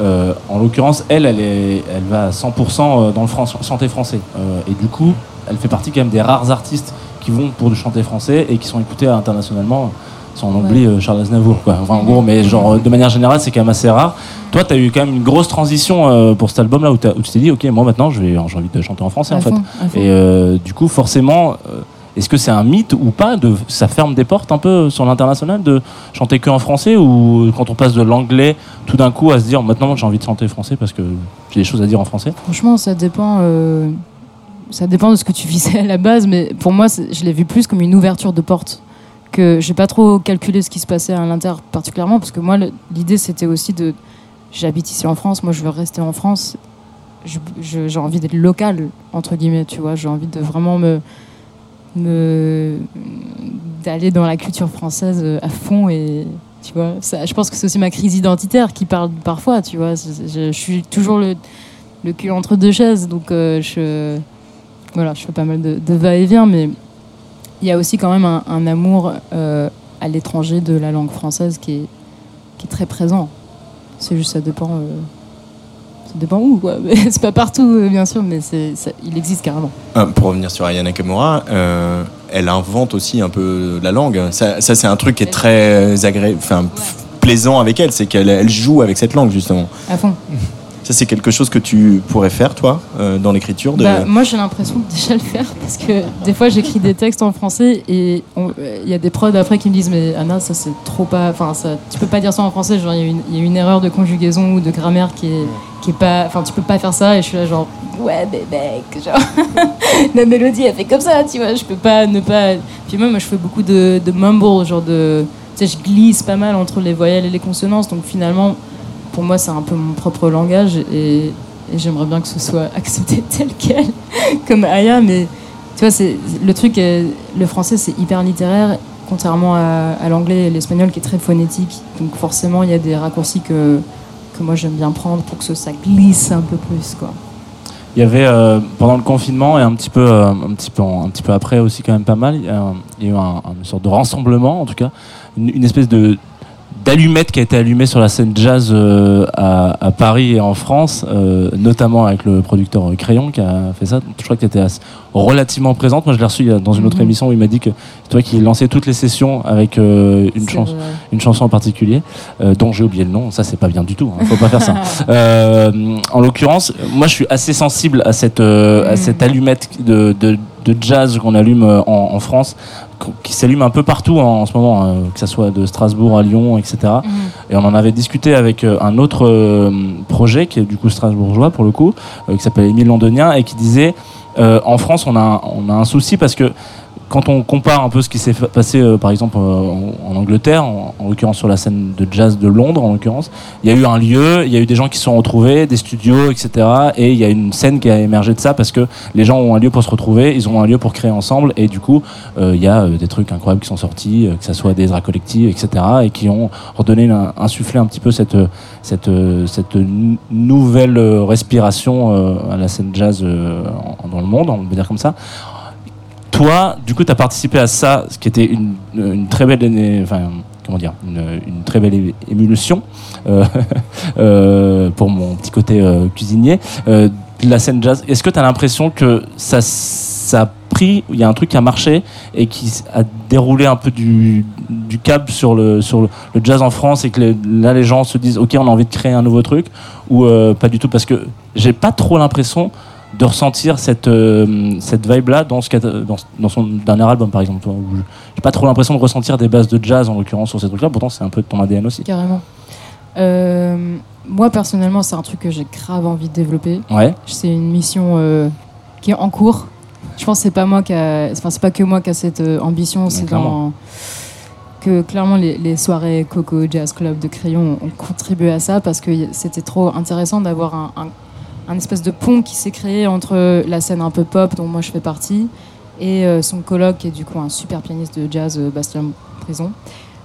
euh, en l'occurrence, elle, elle, est, elle va à 100% dans le fran- chanter français. Euh, et du coup, elle fait partie quand même des rares artistes qui vont pour du chanter français et qui sont écoutés internationalement. Si on oublie euh, Charles Aznavour, quoi. Enfin, en gros, mais genre, euh, de manière générale, c'est quand même assez rare. Toi, tu as eu quand même une grosse transition euh, pour cet album-là où, où tu t'es dit, ok, moi maintenant, je vais- j'ai envie de chanter en français, À en fait. fond. Et euh, du coup, forcément, euh, est-ce que c'est un mythe ou pas Ça ferme des portes un peu sur l'international de chanter que en français ou quand on passe de l'anglais tout d'un coup à se dire maintenant j'ai envie de chanter français parce que j'ai des choses à dire en français? Franchement, ça dépend. euh, ça dépend de ce que tu visais à la base, mais pour moi, je l'ai vu plus comme une ouverture de porte. Que j'ai pas trop calculé ce qui se passait à l'inter particulièrement, parce que moi, l'idée c'était aussi de. J'habite ici en France, moi je veux rester en France. J'ai envie d'être local, entre guillemets, tu vois. J'ai envie de vraiment me. D'aller dans la culture française euh, à fond et. Tu vois, je pense que c'est aussi ma crise identitaire qui parle parfois, tu vois. Je, suis toujours le, cul entre deux chaises. Donc, euh, je, voilà, je fais pas mal de, va-et-vient, mais il y a aussi quand même un, amour euh, à l'étranger de la langue française qui est, qui est très présent. C'est juste, ça dépend. euh, ça dépend où, quoi. C'est pas partout, euh, bien sûr, mais c'est, ça- il existe carrément. Euh, pour revenir sur Ayana Nakamura, euh, elle invente aussi un peu la langue. Ça, ça, c'est un truc qui est très agré... enfin, plaisant avec elle, c'est qu'elle elle joue avec cette langue justement. À fond. Ça, c'est quelque chose que tu pourrais faire, toi, euh, dans l'écriture de... Bah, moi, j'ai l'impression de déjà le faire parce que des fois, j'écris des textes en français et euh, il y a des prods après qui me disent Mais Anna, ça c'est trop pas. Enfin, ça, tu peux pas dire ça en français. Genre, y, il y a une erreur de conjugaison ou de grammaire qui est, qui est pas. Enfin, tu peux pas faire ça et je suis là, genre, ouais, mais mec, genre, la mélodie, elle fait comme ça, tu vois, je peux pas ne pas. Puis moi, moi, je fais beaucoup de, de mumble, genre de. Tu sais, je glisse pas mal entre les voyelles et les consonances, donc finalement, pour moi, c'est un peu mon propre langage et, j'aimerais bien que ce soit accepté tel quel, comme Aya, mais tu vois, c'est le truc, est- le français, c'est hyper littéraire, contrairement à, à l'anglais et l'espagnol qui est très phonétique. Donc forcément, il y a des raccourcis que, que moi j'aime bien prendre pour que ça, glisse un peu plus, quoi. Il y avait euh, pendant le confinement et un petit peu, euh, un petit peu, un petit peu après aussi quand même pas mal. Il y a, eu un- une sorte de rassemblement, en tout cas, une, espèce de d'allumette qui a été allumée sur la scène jazz euh, à, à Paris et en France, notamment avec le producteur Crayon qui a fait ça. Je crois que tu étais relativement présente. Moi, je l'ai reçu a- dans une autre Mhm. émission où il m'a dit que c'est toi qui lançais toutes les sessions avec euh, une vrai. une chanson en particulier euh, dont j'ai oublié le nom. Ça, c'est pas bien du tout. Hein. Faut pas faire ça. Euh, en l'occurrence, moi, je suis assez sensible à cette euh, à Mm. cette allumette de, de, de jazz qu'on allume euh, en, en France, qu- qui s'allume un peu partout hein, en ce moment, euh, que ça soit de Strasbourg à Lyon, etc. Mhm. Et on en avait discuté avec euh, un autre euh, projet qui est du coup strasbourgeois pour le coup, euh, qui s'appelle Émile Londonien et qui disait euh, en France on a un- on a un souci parce que quand on compare un peu ce qui s'est passé euh, par exemple euh, en, Angleterre, en, en l'occurrence sur la scène de jazz de Londres en l'occurrence, il y a eu un lieu, il y a eu des gens qui se sont retrouvés, des studios, etc. Et il y a une scène qui a émergé de ça parce que les gens ont un lieu pour se retrouver, ils ont un lieu pour créer ensemble et du coup euh, il y a des trucs incroyables qui sont sortis, que ça soit des draps collectifs, etc. et qui ont redonné, insufflé un petit peu cette cette cette nou- nouvelle respiration à la scène jazz dans le monde, on peut dire comme ça toi, du coup, tu as participé à ça, ce qui était une, très belle, enfin, comment dire, une, très belle émulsion euh, euh, pour mon petit côté euh, cuisinier de la scène jazz. Est-ce que tu as l'impression que ça, ça a pris, il y a un truc qui a marché et qui a déroulé un peu du, du câble sur le, sur le, jazz en France et que là les gens se disent ok on a envie de créer un nouveau truc ou pas du tout? Parce que j'ai pas trop l'impression de ressentir cette, euh, cette vibe-là dans, ce qu'a- dans, dans son dernier album, par exemple. J'ai pas trop l'impression de ressentir des bases de jazz, en l'occurrence, sur ces trucs-là. Pourtant, c'est un peu de ton ADN aussi. Carrément. Euh, moi, personnellement, c'est un truc que j'ai grave envie de développer. Ouais. C'est une mission euh, qui est en cours. Je pense que c'est pas moi qui a, enfin pas que moi qui a cette ambition, c'est dans que clairement les, les soirées Coco Jazz Club de Crayon ont contribué à ça parce que c'était trop intéressant d'avoir un, un, un espèce de pont qui s'est créé entre la scène un peu pop dont moi je fais partie et euh, son coloc qui est du coup un super pianiste de jazz euh, Bastien Prison.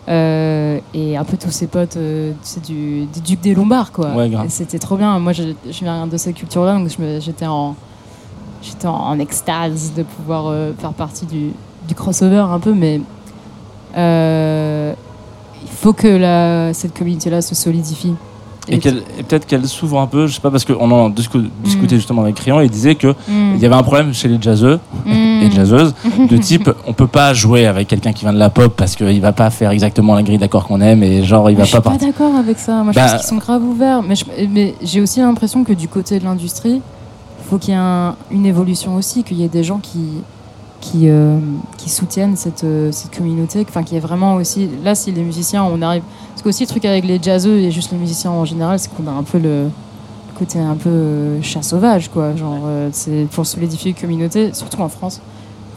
Euh, et un peu tous ses potes euh, c'est du, du Duc des Lombards quoi. Ouais, c'était trop bien. Moi je, je viens de cette culture là donc j'étais en j'étais en, en extase de pouvoir euh, faire partie du, du crossover un peu mais il faut que la, cette communauté là se solidifie Et, peut-être qu'elle s'ouvre un peu, je sais pas, parce qu'on en a discu- discuté Mm. justement avec Crayon, et il disait que Mm. il y avait un problème chez les jazzeux Mm. et jazzeuses de type on peut pas jouer avec quelqu'un qui vient de la pop parce qu'il va pas faire exactement la grille d'accords qu'on aime et genre il va je suis pas pas d'accord avec ça. Moi, je Bah- pense qu'ils sont grave ouverts. Mais, mais j'ai aussi l'impression que du côté de l'industrie, il faut qu'il y ait un- une évolution aussi, qu'il y ait des gens qui, qui, euh, qui soutiennent cette, euh, cette communauté. Enfin, qu'il y ait vraiment aussi. Là, si les musiciens, on arrive. Parce que aussi, le truc avec les jazzeux et juste les musiciens en général, c'est qu'on a un peu le côté un peu euh, chat sauvage, quoi. Genre, c'est pour solidifier une communauté, surtout en France.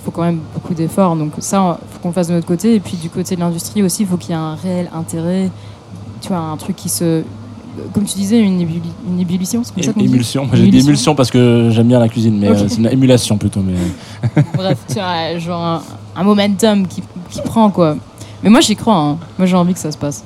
Il faut quand même beaucoup d'efforts. Donc, ça, il faut qu'on le fasse de notre côté. Et puis, du côté de l'industrie aussi, il faut qu'il y ait un réel intérêt tu vois, un truc qui se. Comme tu disais, une, ébulli- une ébullition, c'est comme ça qu'on dit Émulsion. J'ai dit émulsion parce que j'aime bien la cuisine, mais euh, c'est une émulation plutôt. Mais Bref, tu vois, genre un, un momentum qui, qui prend, quoi. Mais moi, j'y crois. hein. Moi, j'ai envie que ça se passe.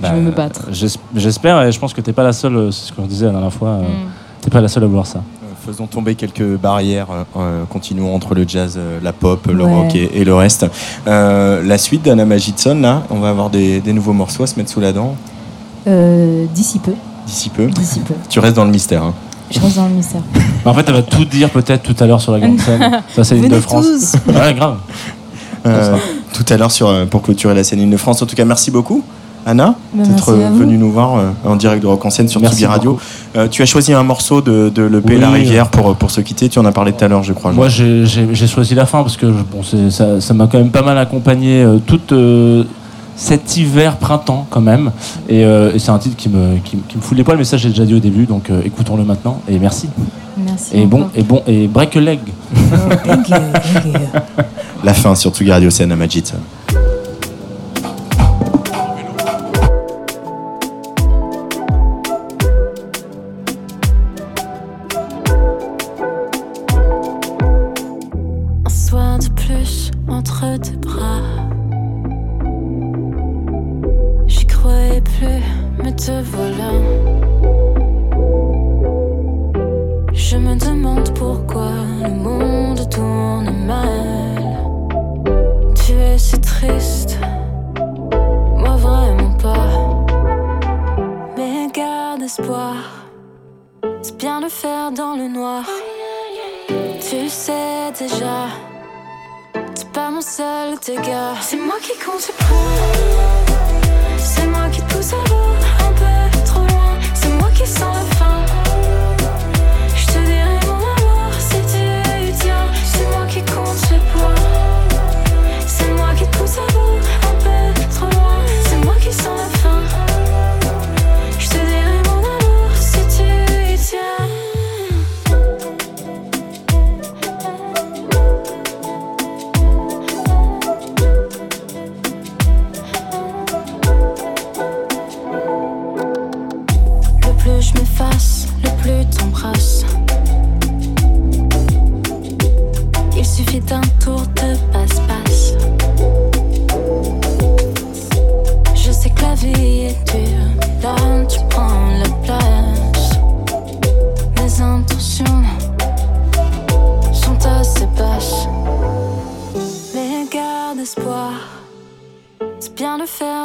Bah, je vais me battre. j'es- J'espère et je pense que t'es pas la seule. euh, C'est ce qu'on disait la dernière fois. euh, Mm. T'es pas la seule à vouloir ça. Euh, Faisons tomber quelques barrières, euh, euh, continuons entre le jazz, euh, la pop, le Ouais. rock et, et le reste. Euh, la suite d'Anna Magidson, là, on va avoir des, des nouveaux morceaux à se mettre sous la dent Euh, D'ici peu. d'ici peu. D'ici peu. Tu restes dans le mystère. hein. Je reste dans le mystère. En fait, elle va tout dire peut-être tout à l'heure sur la grande scène. Ça, c'est l'île de France. tous. Ouais, grave. Euh, tout à l'heure sur, euh, pour clôturer la scène Île de France. En tout cas, merci beaucoup. Anna, Bah, d'être venue nous voir euh, en direct de Rock en scène sur Merci Radio. Euh, tu as choisi un morceau de, de l'EP Oui. La Rivière pour, pour se quitter. Tu en as parlé tout à l'heure, je crois. Moi, j'ai- choisi la fin parce que bon, ça ça m'a quand même pas mal accompagné euh, toute euh, cet hiver printemps quand même. Et, euh, et c'est un titre qui me, qui, qui me fout les poils, mais ça j'ai déjà dit au début, donc euh, écoutons-le maintenant. Et merci. Merci. Et bon, encore. et bon, et break a leg. Thank you, thank you. La fin sur Tsugi Radio, c'est Anna Majid.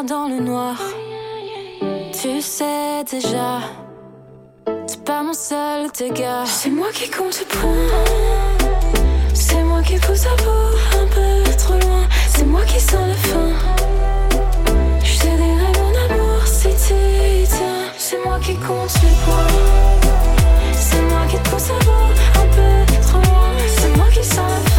Dans le noir. Tu sais déjà, c'est pas mon seul dégât. C'est moi qui compte le point. C'est moi qui pousse à bout, un peu trop loin. C'est moi qui sens la fin. Je te dirai mon amour si tu tiens. C'est moi qui compte les points. C'est moi qui te pousse à bout, un peu trop loin. C'est moi qui sens la fin.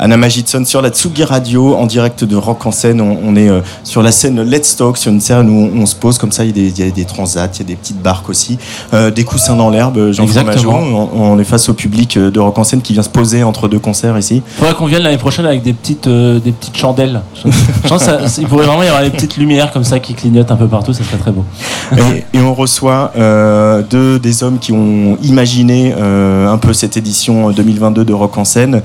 Anna Magidson sur la Tsugi Radio en direct de Rock en scène. On, on est euh, sur la scène Let's Talk, sur une scène où on, on se pose comme ça. Il y a des, il y a des transats, il y a des petites barques aussi, euh, des coussins dans l'herbe. Jean-François on, on est face au public euh, de Rock en scène qui vient se poser entre deux concerts ici. Faudrait qu'on vienne l'année prochaine avec des petites, euh, des petites chandelles. Je, qu'il pourrait vraiment y avoir des petites lumières comme ça qui clignotent un peu partout, ça serait très beau. et, et on reçoit deux des hommes qui ont imaginé un peu cette édition 2022 de Rock en scène,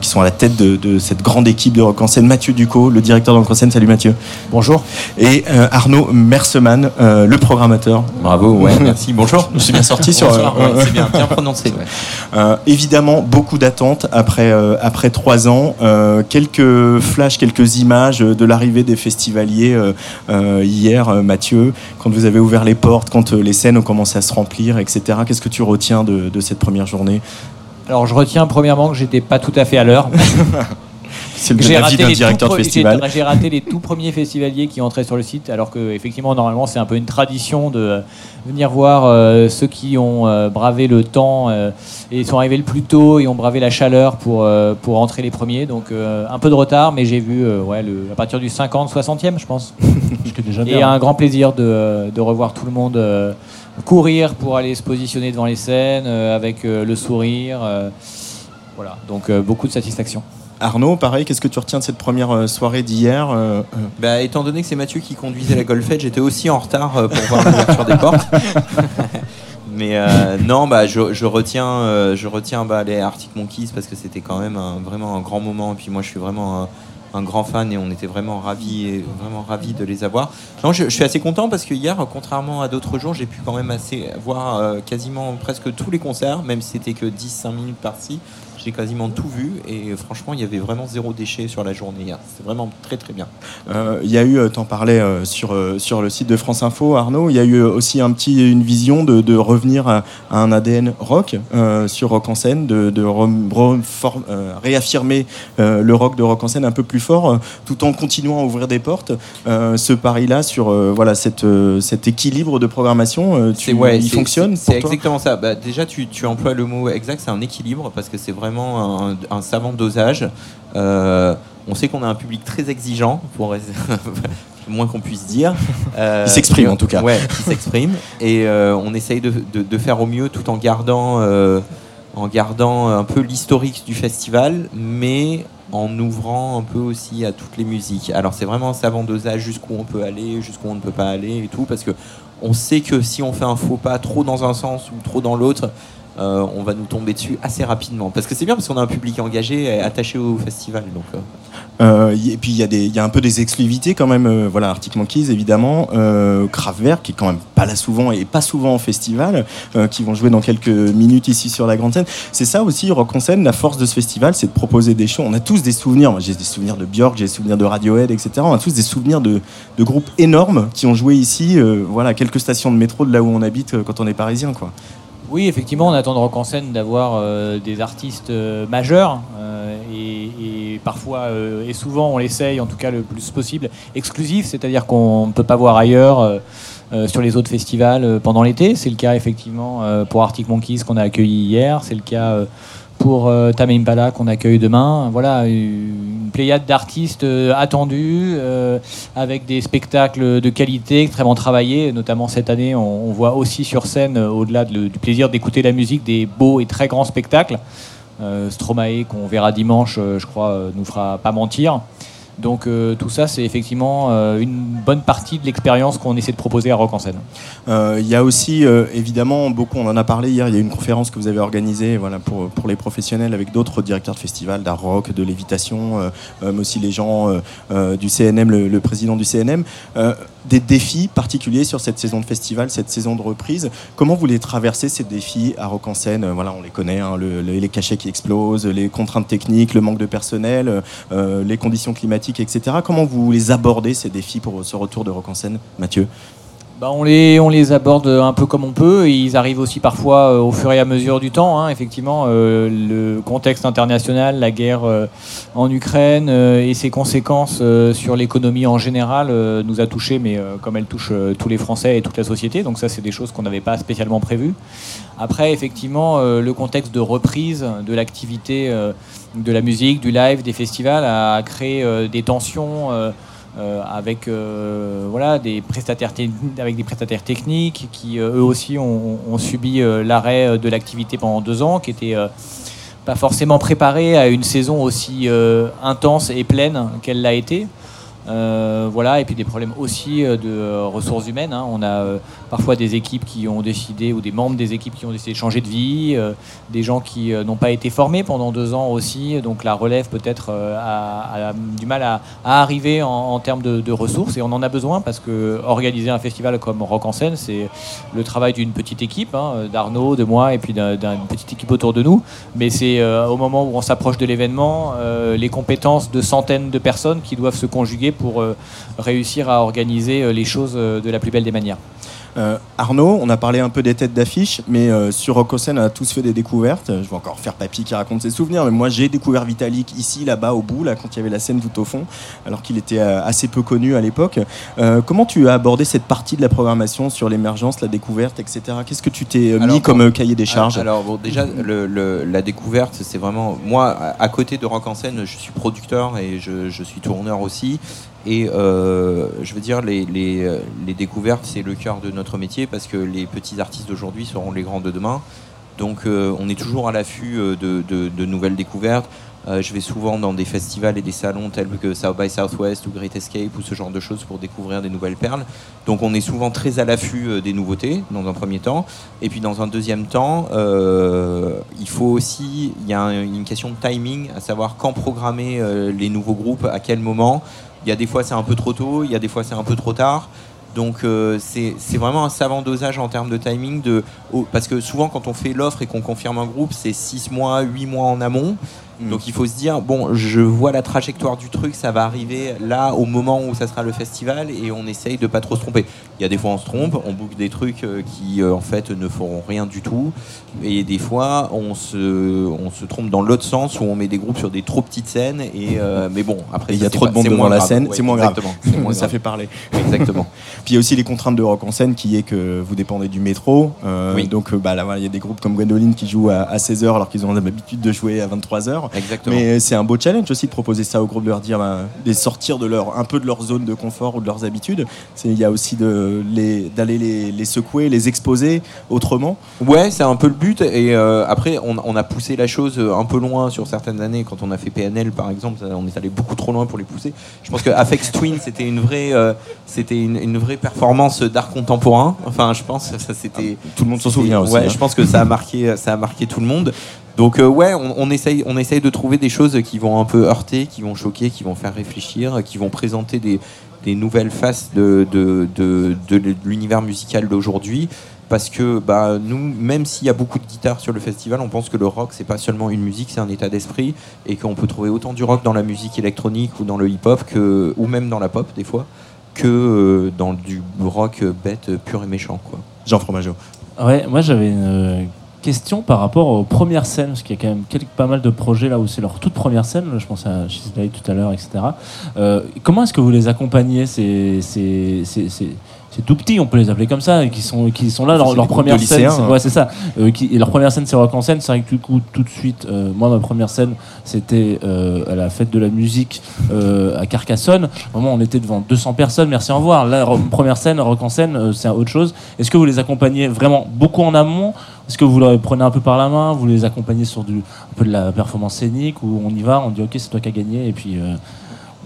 qui sont à la tête de, de cette grande équipe de Rock en scène. Mathieu Ducot, le directeur de Rock en scène. Salut Mathieu. Bonjour. Et euh, Arnaud Merseman, euh, le programmateur. Bravo, ouais, merci. Bonjour. Je suis bien sorti sur. Bonsoir, euh, ouais, c'est bien, bien prononcé. ouais. Euh, évidemment, beaucoup d'attentes après, euh, après trois ans. Euh, quelques flashs, quelques images de l'arrivée des festivaliers euh, euh, hier, euh, Mathieu, quand vous avez ouvert les portes, quand euh, les scènes ont commencé à se remplir, etc. Qu'est-ce que tu retiens de, de cette première journée? Alors, je retiens premièrement que j'étais pas tout à fait à l'heure. C'est le J'ai avis d'un les directeur tout de pre- festival. j'ai- J'ai raté les tout premiers festivaliers qui entraient sur le site, alors que effectivement normalement c'est un peu une tradition de euh, venir voir euh, ceux qui ont euh, bravé le temps euh, et sont arrivés le plus tôt et ont bravé la chaleur pour pour entrer les premiers. Donc un peu de retard, mais j'ai vu ouais le, à partir du 50, 60e je pense. Déjà Et un grand plaisir de, de revoir tout le monde courir pour aller se positionner devant les scènes euh, avec euh, le sourire. euh, voilà, donc euh, beaucoup de satisfaction. Arnaud, pareil, qu'est-ce que tu retiens de cette première euh, soirée d'hier euh, euh, Bah, étant donné que c'est Mathieu qui conduisait la golfette, j'étais aussi en retard euh, pour voir l'ouverture des portes. Mais euh, non, bah, je, je retiens, euh, je retiens bah, les Arctic Monkeys parce que c'était quand même un- vraiment un grand moment. Et puis moi, je suis vraiment un, grand fan et on était vraiment ravis, et vraiment ravis de les avoir. Non, je, je suis assez content parce que hier, contrairement à d'autres jours, j'ai pu quand même assez voir euh, quasiment presque tous les concerts, même si c'était que 10-5 minutes par-ci. J'ai quasiment tout vu et franchement, il y avait vraiment zéro déchet sur la journée hier. C'était vraiment très très bien. Euh, Il y a eu, euh, t'en parlais euh, sur, euh, sur le site de France Info, Arnaud, il y a eu aussi un petit, une vision de, de revenir à, à un ADN rock sur Rock en scène, de, de re- reform- réaffirmer le rock de Rock en scène un peu plus fort, tout en continuant à ouvrir des portes. Ce pari-là sur voilà, cette, cet équilibre de programmation, tu, ouais, il fonctionne C'est exactement ça. Bah, déjà, tu, tu emploies le mot exact, c'est un équilibre parce que c'est vraiment un, un savant dosage. Euh, on sait qu'on a un public très exigeant, pour le moins qu'on puisse dire. Euh, Il s'exprime, en tout cas. Ouais, il s'exprime. Et euh, on essaye de, de- de faire au mieux tout en gardant, en gardant un peu l'historique du festival, mais en ouvrant un peu aussi à toutes les musiques. Alors c'est vraiment un savant dosage jusqu'où on peut aller, jusqu'où on ne peut pas aller et tout, parce que on sait que si on fait un faux pas trop dans un sens ou trop dans l'autre, euh, on va nous tomber dessus assez rapidement. Parce que c'est bien parce qu'on a un public engagé et attaché au festival. Donc, euh, Euh, et puis il y, a y a un peu des exclusivités quand même. voilà, Arctic Monkeys évidemment, Kraftwerk qui est quand même pas là souvent et pas souvent en festival, qui vont jouer dans quelques minutes ici sur la grande scène. C'est ça aussi Rock en scène. La force de ce festival, c'est de proposer des shows. On a tous des souvenirs. J'ai des souvenirs de Björk, j'ai des souvenirs de Radiohead, etc. On a tous des souvenirs de, de groupes énormes qui ont joué ici. voilà, quelques stations de métro de là où on habite quand on est parisien, quoi. Oui, effectivement, on attend de Rock en scène d'avoir euh, des artistes euh, majeurs euh, et, parfois et souvent on l'essaye, en tout cas le plus possible, exclusif, c'est-à-dire qu'on ne peut pas voir ailleurs sur les autres festivals pendant l'été. C'est le cas effectivement pour Arctic Monkeys qu'on a accueilli hier, c'est le cas pour euh, Tame qu'on accueille demain. Voilà, une pléiade d'artistes euh, attendus euh, avec des spectacles de qualité extrêmement travaillés. Notamment cette année, on, voit aussi sur scène, euh, au-delà du plaisir d'écouter la musique, des beaux et très grands spectacles. Stromae, qu'on verra dimanche, je crois, nous fera pas mentir. Donc euh, tout ça, c'est effectivement euh, une bonne partie de l'expérience qu'on essaie de proposer à Rock en scène. Euh, Il y a aussi, évidemment, beaucoup, on en a parlé hier, il y a une conférence que vous avez organisée voilà, pour, pour les professionnels avec d'autres directeurs de festivals, d'art rock, de lévitation, mais aussi les gens du CNM, le président du CNM. Euh, des défis particuliers sur cette saison de festival, cette saison de reprise. Comment vous les traversez, ces défis à Rock en scène Euh, Voilà, on les connaît, hein, le- le- les cachets qui explosent, les contraintes techniques, le manque de personnel, euh, les conditions climatiques, etc. Comment vous les abordez, ces défis pour ce retour de Rock en scène, Mathieu? Bah, on, les, on les aborde un peu comme on peut. Ils arrivent aussi parfois euh, au fur et à mesure du temps. hein. Effectivement, euh, le contexte international, la guerre euh, en Ukraine et ses conséquences sur l'économie en général nous a touchés, mais comme elle touche tous les Français et toute la société. Donc ça, c'est des choses qu'on n'avait pas spécialement prévues. Après, effectivement, le contexte de reprise de l'activité de la musique, du live, des festivals a créé des tensions. Euh, euh, avec des prestataires techniques qui euh, eux aussi ont, subi l'arrêt de l'activité pendant deux ans qui était euh, pas forcément préparés à une saison aussi intense et pleine qu'elle l'a été Euh, voilà et puis des problèmes aussi euh, de euh, ressources humaines hein. on a parfois des équipes qui ont décidé ou des membres des équipes qui ont décidé de changer de vie des gens qui n'ont pas été formés pendant deux ans aussi donc la relève peut-être a, du mal à, arriver en, termes de, ressources et on en a besoin parce que organiser un festival comme Rock en scène c'est le travail d'une petite équipe hein, d'Arnaud de moi et puis d'un- d'une petite équipe autour de nous mais c'est au moment où on s'approche de l'événement les compétences de centaines de personnes qui doivent se conjuguer pour euh, réussir à organiser euh, les choses euh, de la plus belle des manières. Euh, Arnaud, on a parlé un peu des têtes d'affiche, mais euh, sur Rock en scène, on a tous fait des découvertes. Je vais encore faire Papy qui raconte ses souvenirs, mais moi j'ai découvert Vitalik ici, là-bas, au bout, là, quand il y avait la scène tout au fond, alors qu'il était euh, assez peu connu à l'époque. Euh, comment tu as abordé cette partie de la programmation sur l'émergence, la découverte, etc. Qu'est-ce que tu t'es mis comme cahier des charges? Alors bon, déjà le- le- la découverte, c'est vraiment moi à, à côté de Rock en scène, je suis producteur et je, je suis tourneur aussi. Et euh, je veux dire euh, les découvertes, c'est le cœur de notre métier parce que les petits artistes d'aujourd'hui seront les grands de demain. Donc euh, on est toujours à l'affût de, nouvelles découvertes. Je vais souvent dans des festivals et des salons tels que South by Southwest ou Great Escape ou ce genre de choses pour découvrir des nouvelles perles. Donc on est souvent très à l'affût des nouveautés dans un premier temps. Et puis dans un deuxième temps, il faut aussi, il y a un- une question de timing, à savoir quand programmer les nouveaux groupes, à quel moment. Il y a des fois c'est un peu trop tôt, il y a des fois c'est un peu trop tard. Donc euh, c'est vraiment un savant dosage en termes de timing. De, parce que souvent quand on fait l'offre et qu'on confirme un groupe, c'est 6 mois, 8 mois en amont. Donc il faut se dire, bon, je vois la trajectoire du truc, ça va arriver là au moment où ça sera le festival et on essaye de pas trop se tromper. Il y a des fois on se trompe, on boucle des trucs euh, qui euh, en fait ne feront rien du tout. Et des fois on se, on se trompe dans l'autre sens où on met des groupes sur des trop petites scènes. Et, euh, mais bon, après il y a trop de pas- monde c'est devant la grave. scène, Ouais, c'est moins grave. Moins ça fait parler. Exactement. Puis il y a aussi les contraintes de rock en scène qui est que vous dépendez du métro. Euh, Oui. Donc bah, là, il y a des groupes comme Gwendoline qui jouent à, 16h alors qu'ils ont l'habitude de jouer à 23h. Exactement. Mais c'est un beau challenge aussi de proposer ça aux groupes, de leur dire, bah, de sortir de leur, un peu de leur zone de confort ou de leurs habitudes. Il y a aussi les- d'aller les, les secouer, les exposer autrement. Ouais, c'est un peu le but. Et euh, après, on, on a poussé la chose un peu loin sur certaines années. Quand on a fait PNL, par exemple, on est allé beaucoup trop loin pour les pousser. Je pense que Afex Twin, c'était une vraie, euh, c'était une, une vraie performance d'art contemporain. Enfin, je pense, ça c'était. Tout le monde s'en souvient aussi. Ouais, hein. je pense que ça a marqué, ça a marqué tout le monde. Donc euh, ouais, on, on essaye, on essaye de trouver des choses qui vont un peu heurter, qui vont choquer, qui vont faire réfléchir, qui vont présenter des, des nouvelles faces de, de, de, de l'univers musical d'aujourd'hui. Parce que bah, nous, même s'il y a beaucoup de guitares sur le festival, on pense que le rock, c'est pas seulement une musique, c'est un état d'esprit, et qu'on peut trouver autant du rock dans la musique électronique ou dans le hip-hop, que, ou même dans la pop des fois, que euh, dans du rock bête, pur et méchant. Quoi. Jean Fromageau. Ouais, moi j'avais une euh, question par rapport aux premières scènes, parce qu'il y a quand même pas mal de projets là où c'est leur toute première scène, je pense à Shisley tout à l'heure, etc. Euh, comment est-ce que vous les accompagnez c'est- c'est- tout petit, on peut les appeler comme ça, et qui sont, qui sont là, leur, leur première scène, hein. ouais, c'est ça. Euh, qui, et leur première scène, c'est rock en scène. C'est vrai que du coup, tout de suite, euh, moi, ma première scène, c'était euh, à la fête de la musique à Carcassonne. Vraiment, on était devant 200 personnes, merci, au revoir. Là, première scène, rock en scène, c'est autre chose. Est-ce que vous les accompagnez vraiment beaucoup en amont? Est-ce que vous les prenez un peu par la main Vous les accompagnez sur du, un peu de la performance scénique ou on y va, on dit ok, c'est toi qui as gagné et puis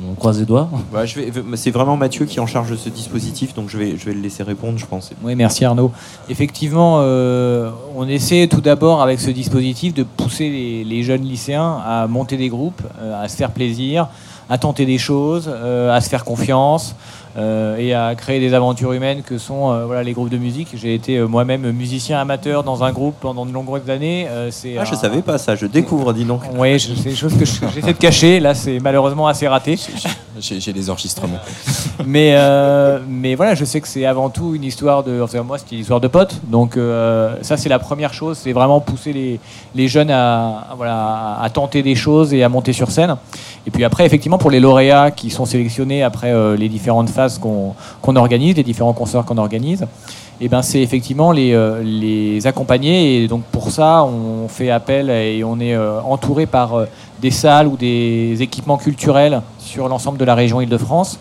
on croise les doigts Ouais, je vais, c'est vraiment Mathieu qui est en charge de ce dispositif, donc je vais, je vais le laisser répondre, je pense. Oui, merci Arnaud. Effectivement, euh, on essaie tout d'abord avec ce dispositif de pousser les, les jeunes lycéens à monter des groupes, euh, à se faire plaisir, à tenter des choses, euh, à se faire confiance euh, et à créer des aventures humaines que sont euh, voilà, les groupes de musique. J'ai été euh, moi-même musicien amateur dans un groupe pendant de longues années. Euh, c'est Ah, je un- savais pas ça, je découvre, dis donc. Oui, c'est des choses que je- j'essaie de cacher. Là, c'est malheureusement assez raté. J'ai j'ai les enregistrements. mais, euh, mais voilà, je sais que c'est avant tout une histoire de. Enfin, moi, c'était une histoire de potes. Donc, euh, ça, c'est la première chose. C'est vraiment pousser les, les jeunes à, à, voilà, à tenter des choses et à monter sur scène. Et puis après, effectivement, pour les lauréats qui sont sélectionnés après euh, les différentes phases qu'on organise, les différents concerts qu'on organise, et ben c'est effectivement les, euh, les accompagner. Et donc, pour ça, on fait appel et on est euh, entouré par euh, des salles ou des équipements culturels sur l'ensemble de la région Île-de-France.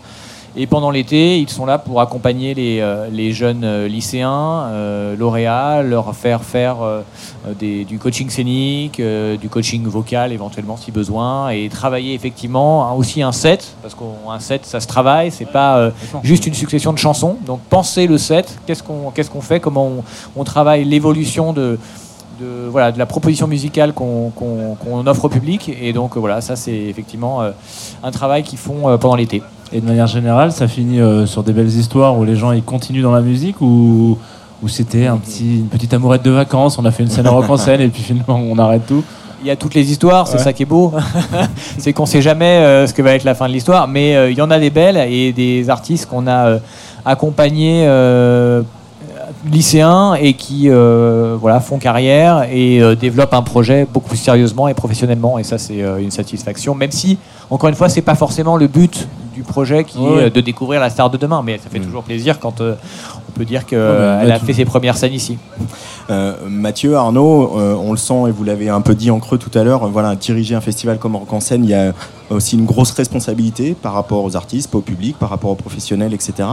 Et pendant l'été, ils sont là pour accompagner les, euh, les jeunes euh, lycéens, euh, lauréats, leur faire faire des- du coaching scénique, du coaching vocal éventuellement si besoin, et travailler effectivement hein, aussi un set, parce qu'un set ça se travaille, c'est pas juste une succession de chansons. Donc penser le set, qu'est-ce qu'on qu'est-ce qu'on fait, comment on, on travaille l'évolution de, de, voilà, de la proposition musicale qu'on offre au public. Et donc voilà, ça c'est effectivement un travail qu'ils font pendant l'été. Et de manière générale, ça finit euh, sur des belles histoires où les gens ils continuent dans la musique ou, ou c'était un petit, une petite amourette de vacances, on a fait une scène rock en scène et puis finalement on arrête tout. Il y a toutes les histoires, c'est Ouais. ça qui est beau. c'est qu'on sait jamais euh, ce que va être la fin de l'histoire, mais euh, il y en a des belles et des artistes qu'on a accompagnés lycéens et qui euh, voilà, font carrière et euh, développent un projet beaucoup plus sérieusement et professionnellement. Et ça, c'est euh, une satisfaction, même si, encore une fois, c'est pas forcément le but du projet qui Ouais. est euh, de découvrir la star de demain, mais ça fait toujours plaisir quand euh, on peut dire qu'elle bah, a là, fait ses premières scènes ici. Euh, Mathieu, Arnaud, euh, on le sent et vous l'avez un peu dit en creux tout à l'heure, euh, voilà, diriger un festival comme Rock en scène, il y a aussi une grosse responsabilité par rapport aux artistes, pas au public, par rapport aux professionnels, etc.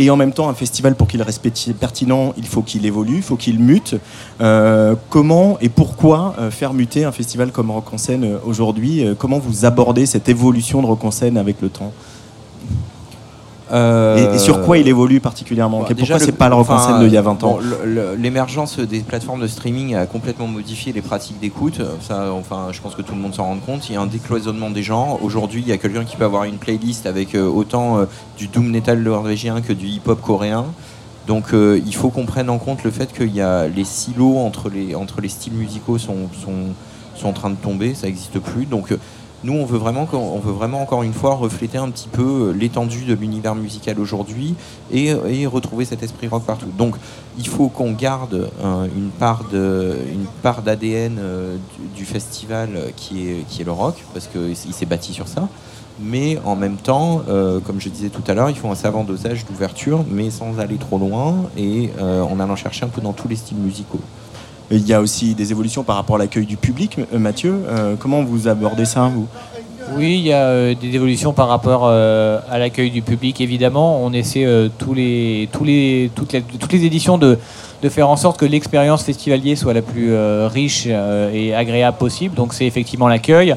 Et en même temps, un festival, pour qu'il reste pertinent, il faut qu'il évolue, il faut qu'il mute. Euh, comment et pourquoi euh, faire muter un festival comme Rock en euh, aujourd'hui? Comment vous abordez cette évolution de Rock en avec le temps? Et, et sur quoi il évolue particulièrement? Déjà, Pourquoi c'est pas le Rock en scène d'il y a 20 ans? bon, L'émergence des plateformes de streaming a complètement modifié les pratiques d'écoute. Ça, enfin, je pense que tout le monde s'en rend compte. Il y a un décloisonnement des genres. Aujourd'hui, il y a quelqu'un qui peut avoir une playlist avec euh, autant euh, du doom metal norvégien que du hip-hop coréen. Donc, euh, il faut qu'on prenne en compte le fait qu'il y a les silos entre les, entre les styles musicaux sont, sont, sont en train de tomber. Ça n'existe plus. Donc, euh, nous, on veut vraiment, encore une fois refléter un petit peu euh, l'étendue de l'univers musical aujourd'hui et, et retrouver cet esprit rock partout. Donc, il faut qu'on garde euh, une part d'ADN euh, du, festival qui est, le rock parce qu'il s'est bâti sur ça. Mais en même temps, comme je disais tout à l'heure, il faut un savant dosage d'ouverture, mais sans aller trop loin et en allant chercher un peu dans tous les styles musicaux. Il y a aussi des évolutions par rapport à l'accueil du public. Euh, Mathieu, euh, comment vous abordez ça, vous? Oui, il y a euh, des évolutions par rapport à l'accueil du public, évidemment. On essaie tous les, tous les, toutes, les, toutes les éditions de, faire en sorte que l'expérience festivalier soit la plus riche et agréable possible. Donc c'est effectivement l'accueil,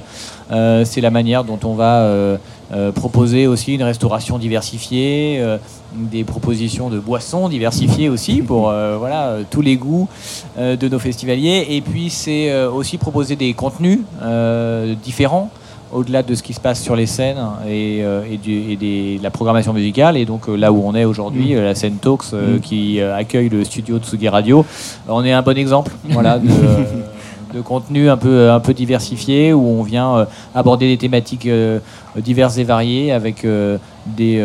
c'est la manière dont on va proposer aussi une restauration diversifiée, des propositions de boissons diversifiées aussi pour euh, voilà, euh, tous les goûts euh, de nos festivaliers. Et puis c'est euh, aussi proposer des contenus différents au-delà de ce qui se passe sur les scènes et, et, du- et des- de la programmation musicale. Et donc là où on est aujourd'hui, Mm. la scène Talks Mm. qui accueille le studio de Tsugi Radio, on est un bon exemple voilà, de, de contenu un peu, un peu diversifié où on vient euh, aborder des thématiques euh, diverses et variées avec euh, des,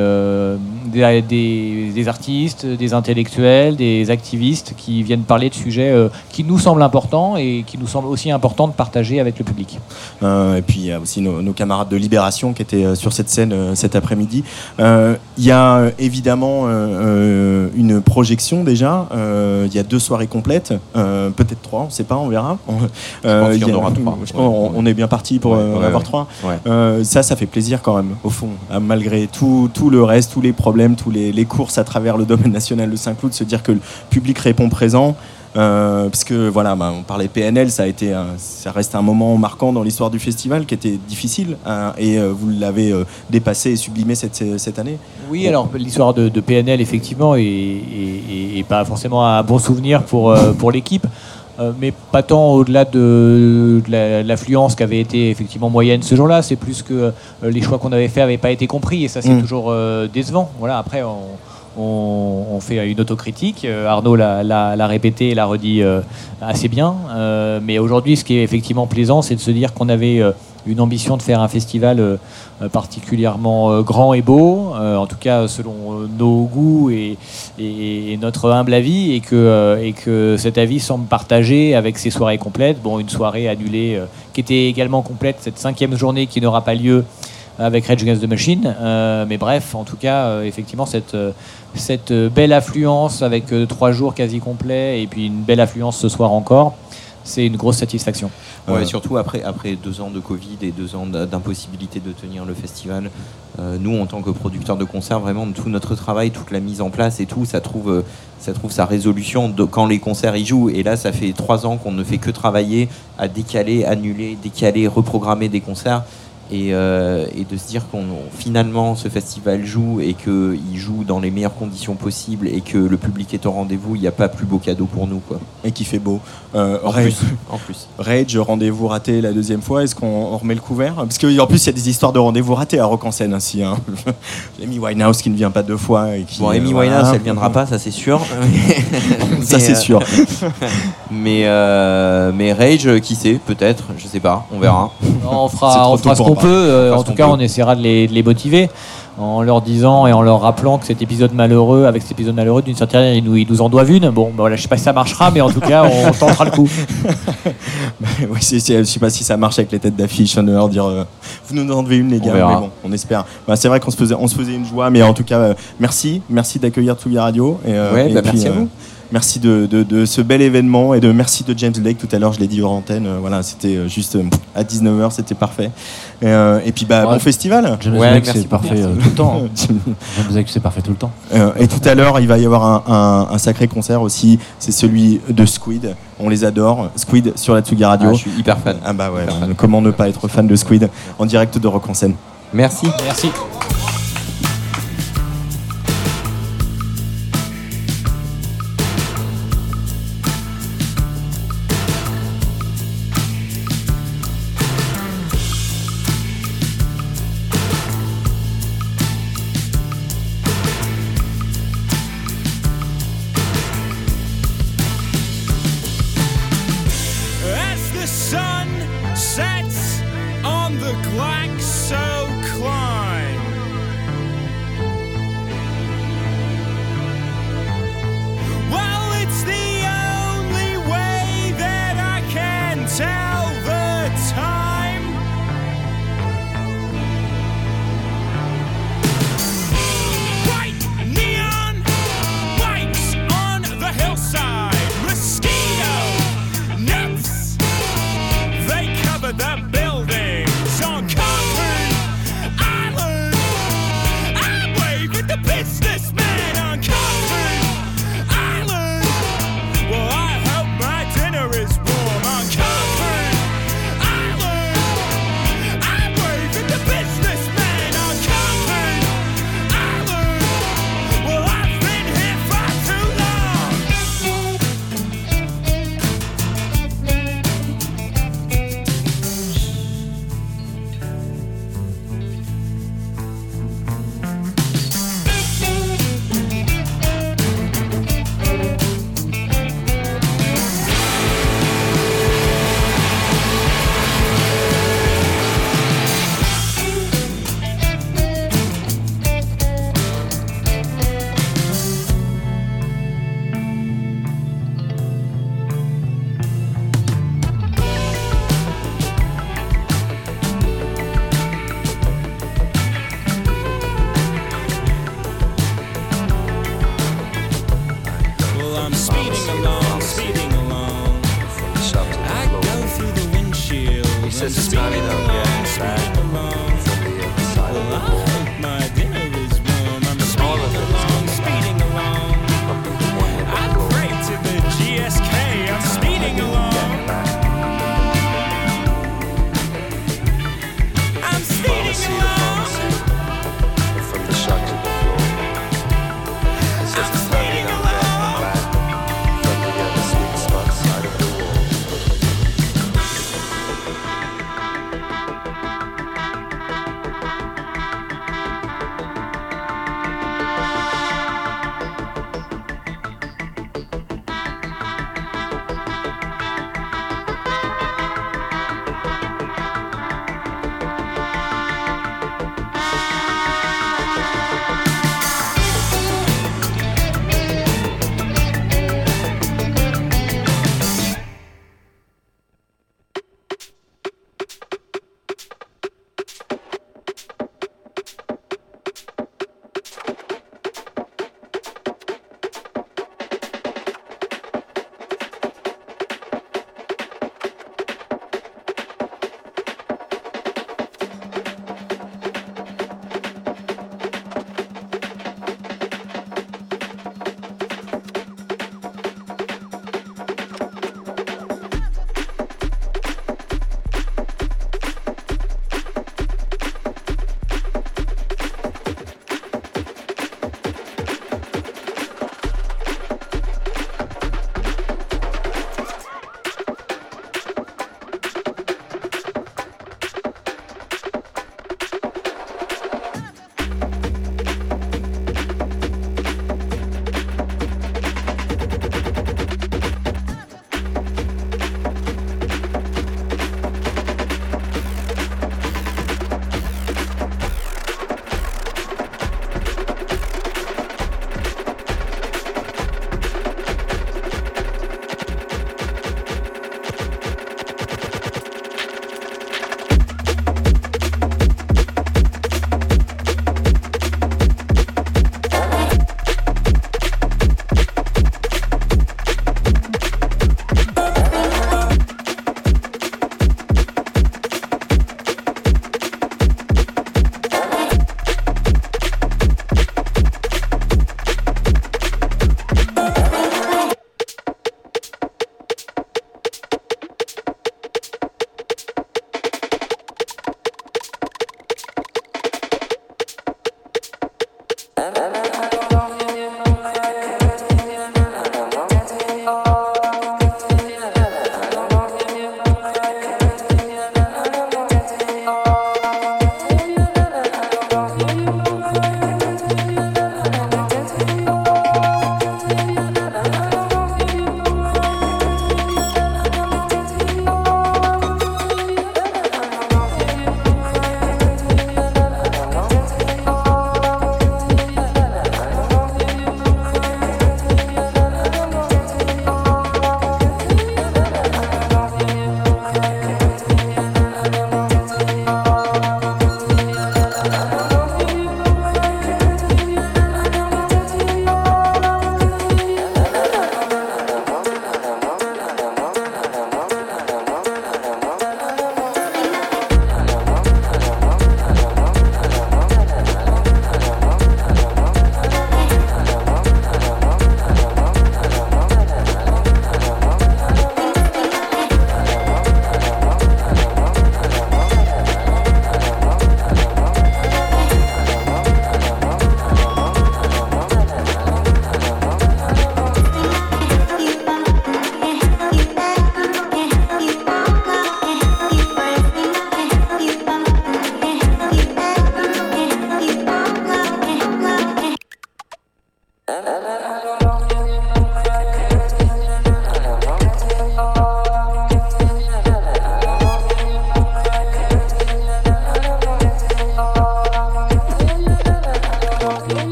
des, des- des artistes, des intellectuels, des activistes qui viennent parler de sujets euh, qui nous semblent importants et qui nous semblent aussi importants de partager avec le public. Euh, et puis il y a aussi nos, nos camarades de Libération qui étaient euh, sur cette scène euh, cet après-midi. Euh, Il y a euh, évidemment euh, euh, une projection déjà. Euh, Il y a deux soirées complètes, euh, peut-être trois, on ne sait pas, on verra. On, y en il aura trois. on, on est bien parti pour Ouais, euh, en ouais, avoir ouais. trois. Ouais. Euh, ça, ça fait plaisir quand même, au fond, malgré tout, tout le reste, tous les problèmes, tous les, courses à travers le domaine national de Saint-Cloud, se dire que le public répond présent. Euh, parce que voilà, bah, on parlait PNL, ça a été, un- ça reste un moment marquant dans l'histoire du festival qui était difficile hein, et euh, vous l'avez euh, dépassé et sublimé cette, cette année. Oui, alors l'histoire de, PNL, effectivement, est, est- pas forcément un bon souvenir pour, pour l'équipe, euh, mais pas tant au-delà de, de la- l'affluence qui avait été effectivement moyenne ce jour-là, c'est plus que euh, les choix qu'on avait faits n'avaient pas été compris, et ça c'est Mm. toujours euh, décevant. Voilà, après, on, on- on fait une autocritique, Arnaud l'a- répété et l'a redit assez bien, mais aujourd'hui, ce qui est effectivement plaisant, c'est de se dire qu'on avait... une ambition de faire un festival euh, particulièrement euh, grand et beau, euh, en tout cas selon nos goûts et, notre humble avis, et que, et que cet avis semble partagé avec ces soirées complètes. Bon, une soirée annulée qui était également complète, cette cinquième journée qui n'aura pas lieu avec Rage Against the Machine. Mais bref, en tout cas, effectivement, cette, belle affluence avec trois jours quasi complets et puis une belle affluence ce soir encore, c'est une grosse satisfaction. Ouais, Euh, surtout après, après deux ans de Covid et deux ans d'impossibilité de tenir le festival. euh, nous, en tant que producteurs de concerts, vraiment, tout notre travail, toute la mise en place et tout, ça trouve, euh, ça trouve sa résolution de, quand les concerts y jouent. Et là, ça fait trois ans qu'on ne fait que travailler à décaler, annuler, décaler, reprogrammer des concerts. Et, euh, et de se dire qu'on finalement ce festival joue et qu'il joue dans les meilleures conditions possibles et que le public est au rendez-vous, il n'y a pas plus beau cadeau pour nous. Quoi. Et qui fait beau. Euh, En Rage, plus, en plus. Rage, rendez-vous raté la deuxième fois. Est-ce qu'on on remet le couvert? Parce qu'en plus, il y a des histoires de rendez-vous ratés à Rock en scène ainsi. Hein. Amy Winehouse qui ne vient pas deux fois. Et qui, Bon, Amy euh, voilà. Winehouse, elle viendra pas, ça c'est sûr. Ça, c'est sûr. mais, euh, mais Rage, qui sait, peut-être, je sais pas, on verra. On fera, on fera ce qu'on peut. euh, en tout cas, peut. on essaiera de les, de les motiver en leur disant et en leur rappelant que cet épisode malheureux, avec cet épisode malheureux, d'une certaine manière, ils nous, ils nous en doivent une. Bon, bah voilà, je sais pas si ça marchera, mais en tout cas, on tentera le coup. oui, c'est- je sais pas si ça marche avec les têtes d'affiche, on va leur dire euh, vous nous en devez une les gars, mais bon, on espère. Bah, c'est vrai qu'on se faisait, on se faisait une joie, mais en tout cas, euh, merci, merci d'accueillir Tsugi Radio. Et, Ouais, et bah, puis, merci à vous. Merci de, de- de ce bel événement et de merci de James Blake. Tout à l'heure, je l'ai dit hors antenne. euh, voilà, c'était euh, juste euh, à 19h, c'était parfait. Et, euh, et puis, bah, Ouais. bon festival. James Ouais, c'est parfait tout le temps. hein. James Blake, c'est parfait tout le temps. Euh, et tout à l'heure, il va y avoir un, un- un sacré concert aussi. C'est celui de Squid. On les adore. Squid sur la Tsugi Radio. Ah, je suis hyper fan. Ah bah ouais, Hyper fan. comment ne pas être fan de Squid en direct de Rock en scène. Merci. Merci.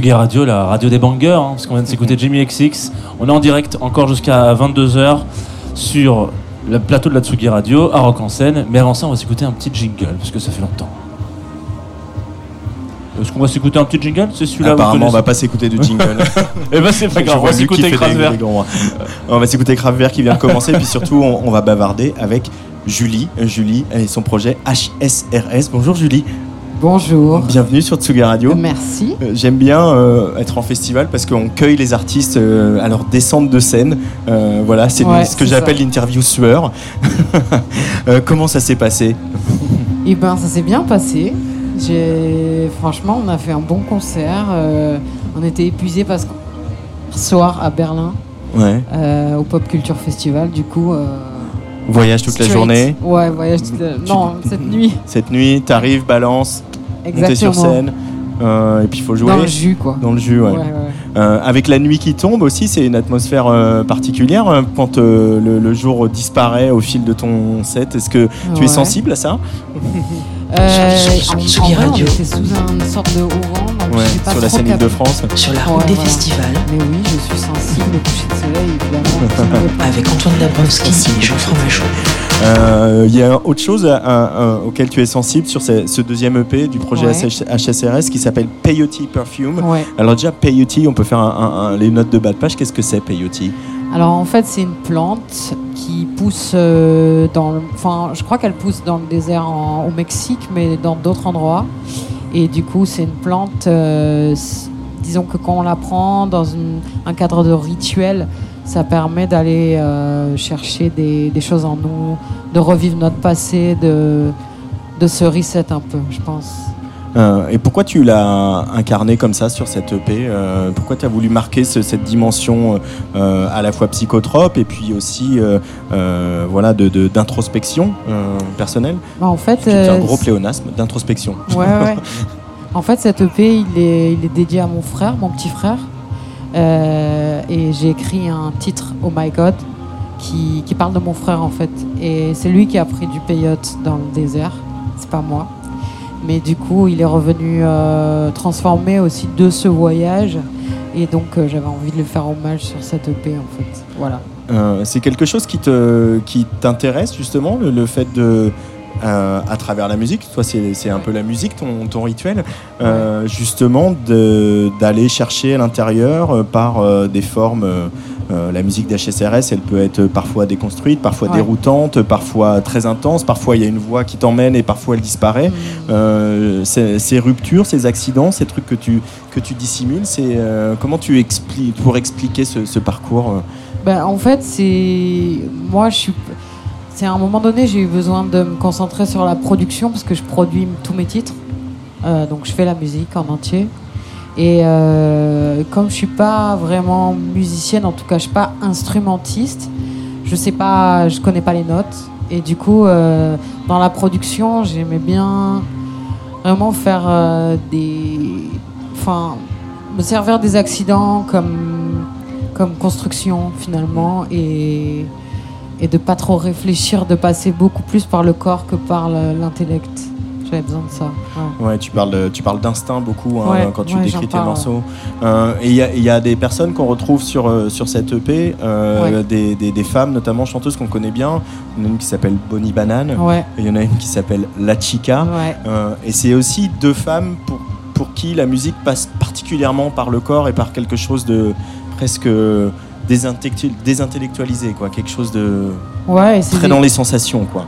Tsugi Radio, la radio des bangers, hein, parce qu'on vient de s'écouter Jimmy XX. On est en direct encore jusqu'à 22h sur le plateau de la Tsugi Radio, à Rock en scène. Mais avant ça, on va s'écouter un petit jingle, parce que ça fait longtemps. Est-ce qu'on va s'écouter un petit jingle? C'est celui-là Apparemment, on va pas s'écouter de jingle. Eh ben, c'est pas grave, on va s'écouter Kraftwerk. grands- On va s'écouter Kraftwerk qui vient de commencer, puis surtout, on, on va bavarder avec Julie. Euh, Julie et son projet HSRS. Bonjour Julie. Bonjour. Bienvenue sur Tsuga Radio. Merci. Euh, J'aime bien euh, être en festival parce qu'on cueille les artistes euh, à leur descente de scène. Euh, voilà, c'est Ouais, ce que j'appelle l'interview sueur. Comment ça s'est passé? Eh ben, ça s'est bien passé. J'ai, franchement, on a fait un bon concert. on était épuisés parce que soir à Berlin, Ouais. au Pop Culture Festival, du coup. Voyage toute la journée. Ouais, voyage toute la... Non, cette nuit. Cette nuit, t'arrives, balance, monter sur scène. euh, et puis il faut jouer. Dans le jus, quoi. Dans le jus, ouais. Ouais, ouais. Euh, avec la nuit qui tombe aussi, c'est une atmosphère euh, particulière euh, quand euh, le, le jour disparaît au fil de ton set. Est-ce que tu Ouais. es sensible à ça? Euh, en- en vrai, Radio. on était sous une sorte de donc Ouais, pas sur la scène capable. Île-de-France. Sur la Ouais, route des voilà. festivals. Mais oui, je suis sensible au coucher de soleil, évidemment. Avec Antoine Dabrowski et Jean Fromageau. Euh, Il y a autre chose à- à- à- auquel tu es sensible sur ce, ce deuxième EP du projet Ouais. HSRS qui s'appelle Peyote Perfume. Ouais. Alors déjà, Peyote, on peut faire un- un- un- les notes de bas de page. Qu'est-ce que c'est Peyote? Alors en fait, c'est une plante qui pousse euh, dans. le- Enfin, je crois qu'elle pousse dans le désert en- au Mexique, mais dans d'autres endroits. Et du coup, c'est une plante. euh, disons que quand on la prend dans un cadre de rituel, ça permet d'aller euh, chercher des, des choses en nous, de revivre notre passé, de, de se reset un peu, je pense. Euh, et pourquoi tu l'as incarné comme ça sur cette EP euh, Pourquoi tu as voulu marquer ce- cette dimension euh, à la fois psychotrope et puis aussi voilà, de- de- d'introspection personnelle? Bah, en fait, C'est un gros pléonasme d'introspection. Ouais, ouais. En fait, cette EP, il est, il est dédié à mon frère, mon petit frère. Et j'ai écrit un titre, Oh My God, qui, qui parle de mon frère, en fait. Et c'est lui qui a pris du peyote dans le désert, c'est pas moi. Mais du coup, il est revenu euh, transformé aussi de ce voyage. Et donc, euh, j'avais envie de lui faire hommage sur cette EP, en fait. Voilà. Euh, c'est quelque chose qui te qui t'intéresse justement le, le fait de euh, à travers la musique? Toi c'est c'est un peu la musique ton, ton rituel justement de- d'aller chercher à l'intérieur par des formes euh, la musique d'HSRS elle peut être parfois déconstruite parfois Ouais. déroutante parfois très intense parfois il y a une voix qui t'emmène et parfois elle disparaît Euh, ces, ces ruptures ces accidents ces trucs que tu que tu dissimules c'est euh, comment tu expliques pour expliquer ce, ce parcours Ben, en fait, c'est. Moi, je suis. C'est à un moment donné, j'ai eu besoin de me concentrer sur la production parce que je produis tous mes titres. Donc, je fais la musique en entier. Et euh, comme je suis pas vraiment musicienne, en tout cas, je suis pas instrumentiste, je sais pas, je connais pas les notes. Et du coup, euh, dans la production, j'aimais bien vraiment faire euh, des. Enfin, me servir des accidents comme comme construction finalement et, et de pas trop réfléchir, de passer beaucoup plus par le corps que par le- l'intellect. J'avais besoin de ça. ouais. Ouais, tu parles, tu parles d'instinct beaucoup hein, Ouais, quand tu ouais, décris tes parle. morceaux. Euh, et il y, y a des personnes qu'on retrouve sur, euh, sur cette EP, euh, des, des- des femmes notamment chanteuses qu'on connaît bien. Il y en a une qui s'appelle Bonnie Banane, il y en a une qui s'appelle La Chica. Euh, et c'est aussi deux femmes pour, pour qui la musique passe particulièrement par le corps et par quelque chose de presque désintellectu- désintellectualisé, quoi. quelque chose de Ouais, très des- dans les sensations. Quoi.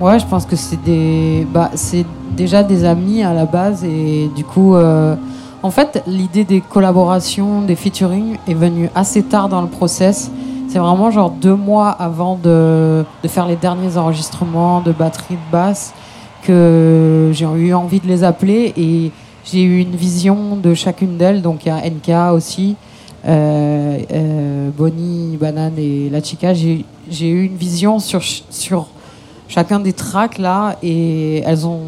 Ouais, je pense que c'est des, bah, c'est déjà des amis à la base et du coup, euh, en fait, l'idée des collaborations, des featuring est venue assez tard dans le process. C'est vraiment genre deux mois avant de, de faire les derniers enregistrements de batterie de basse que j'ai eu envie de les appeler et j'ai eu une vision de chacune d'elles. Donc il y a NK aussi, euh, euh, Bonnie, Banane et La Chica. J'ai eu une vision sur, sur chacun des tracks là et elles ont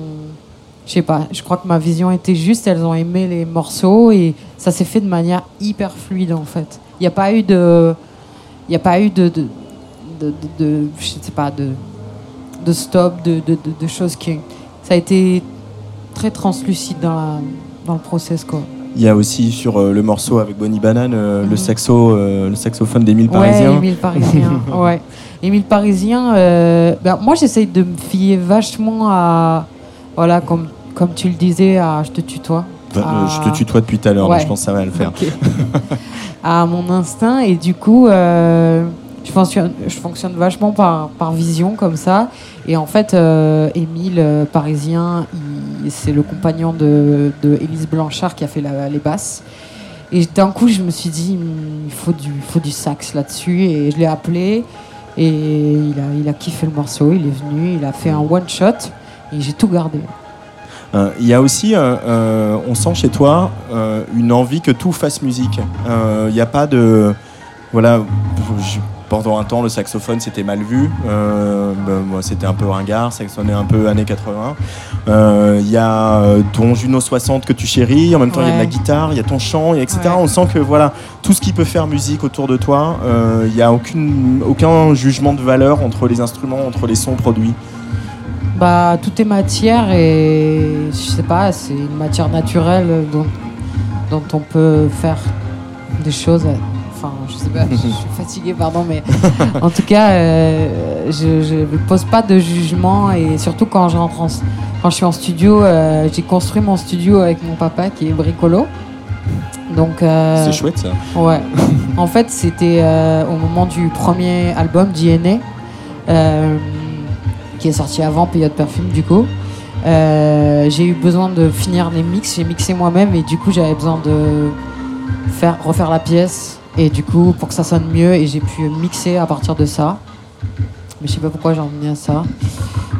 je sais pas je crois que ma vision était juste elles ont aimé les morceaux et ça s'est fait de manière hyper fluide en fait. Il n'y a pas eu de il a pas eu de de, je sais pas de de stop de, de, choses qui ça a été très translucide dans dans le process quoi Il y a aussi sur euh, le morceau avec Bonnie Banane euh, le Mhm. saxo, euh, le saxophone d'Émile Ouais, Parisien. Émile Parisien. ouais. Émile Parisien, euh, ben, moi j'essaye de me fier vachement à. Voilà, comme, comme tu le disais, à Je te tutoie. Bah, à- je te tutoie depuis tout à l'heure, Ouais. je pense que ça va le faire. À mon instinct et du coup euh, je, fonctionne, je fonctionne vachement par, par vision comme ça et en fait euh, Émile euh, parisien il- c'est le compagnon de, Élise Blanchard qui a fait les basses. Et d'un coup je me suis dit il faut du, sax là-dessus. Et je l'ai appelé. Et il a, kiffé le morceau. Il est venu il a fait un one shot. Et j'ai tout gardé. Euh, Il y a aussi, euh, euh, on sent chez toi une envie que tout fasse musique. Il n'y a pas de. Voilà, pendant un temps, le saxophone c'était mal vu. Euh, ben, moi, c'était un peu ringard, ça sonnait un peu années 80. Euh, Il y a euh, ton Juno 60 que tu chéris, en même temps il y a de la guitare, il y a ton chant, etc. Ouais. On sent que voilà, tout ce qui peut faire musique autour de toi, euh, il n'y a aucune, aucun jugement de valeur entre les instruments, entre les sons produits. Bah, tout est matière et je sais pas, c'est une matière naturelle dont, dont on peut faire des choses. Je sais pas, je suis fatiguée, pardon, mais en tout cas, euh, je ne pose pas de jugement et surtout quand je rentre en, quand je suis en studio, euh, j'ai construit mon studio avec mon papa qui est bricolo. Donc, euh, C'est chouette ça. Ouais. en fait, c'était au moment du premier album DNA, qui est sorti avant Période Perfume, du coup. J'ai eu besoin de finir les mix, j'ai mixé moi-même et du coup j'avais besoin de faire, refaire la pièce et du coup pour que ça sonne mieux et j'ai pu mixer à partir de ça. Mais je sais pas pourquoi j'en venais à ça.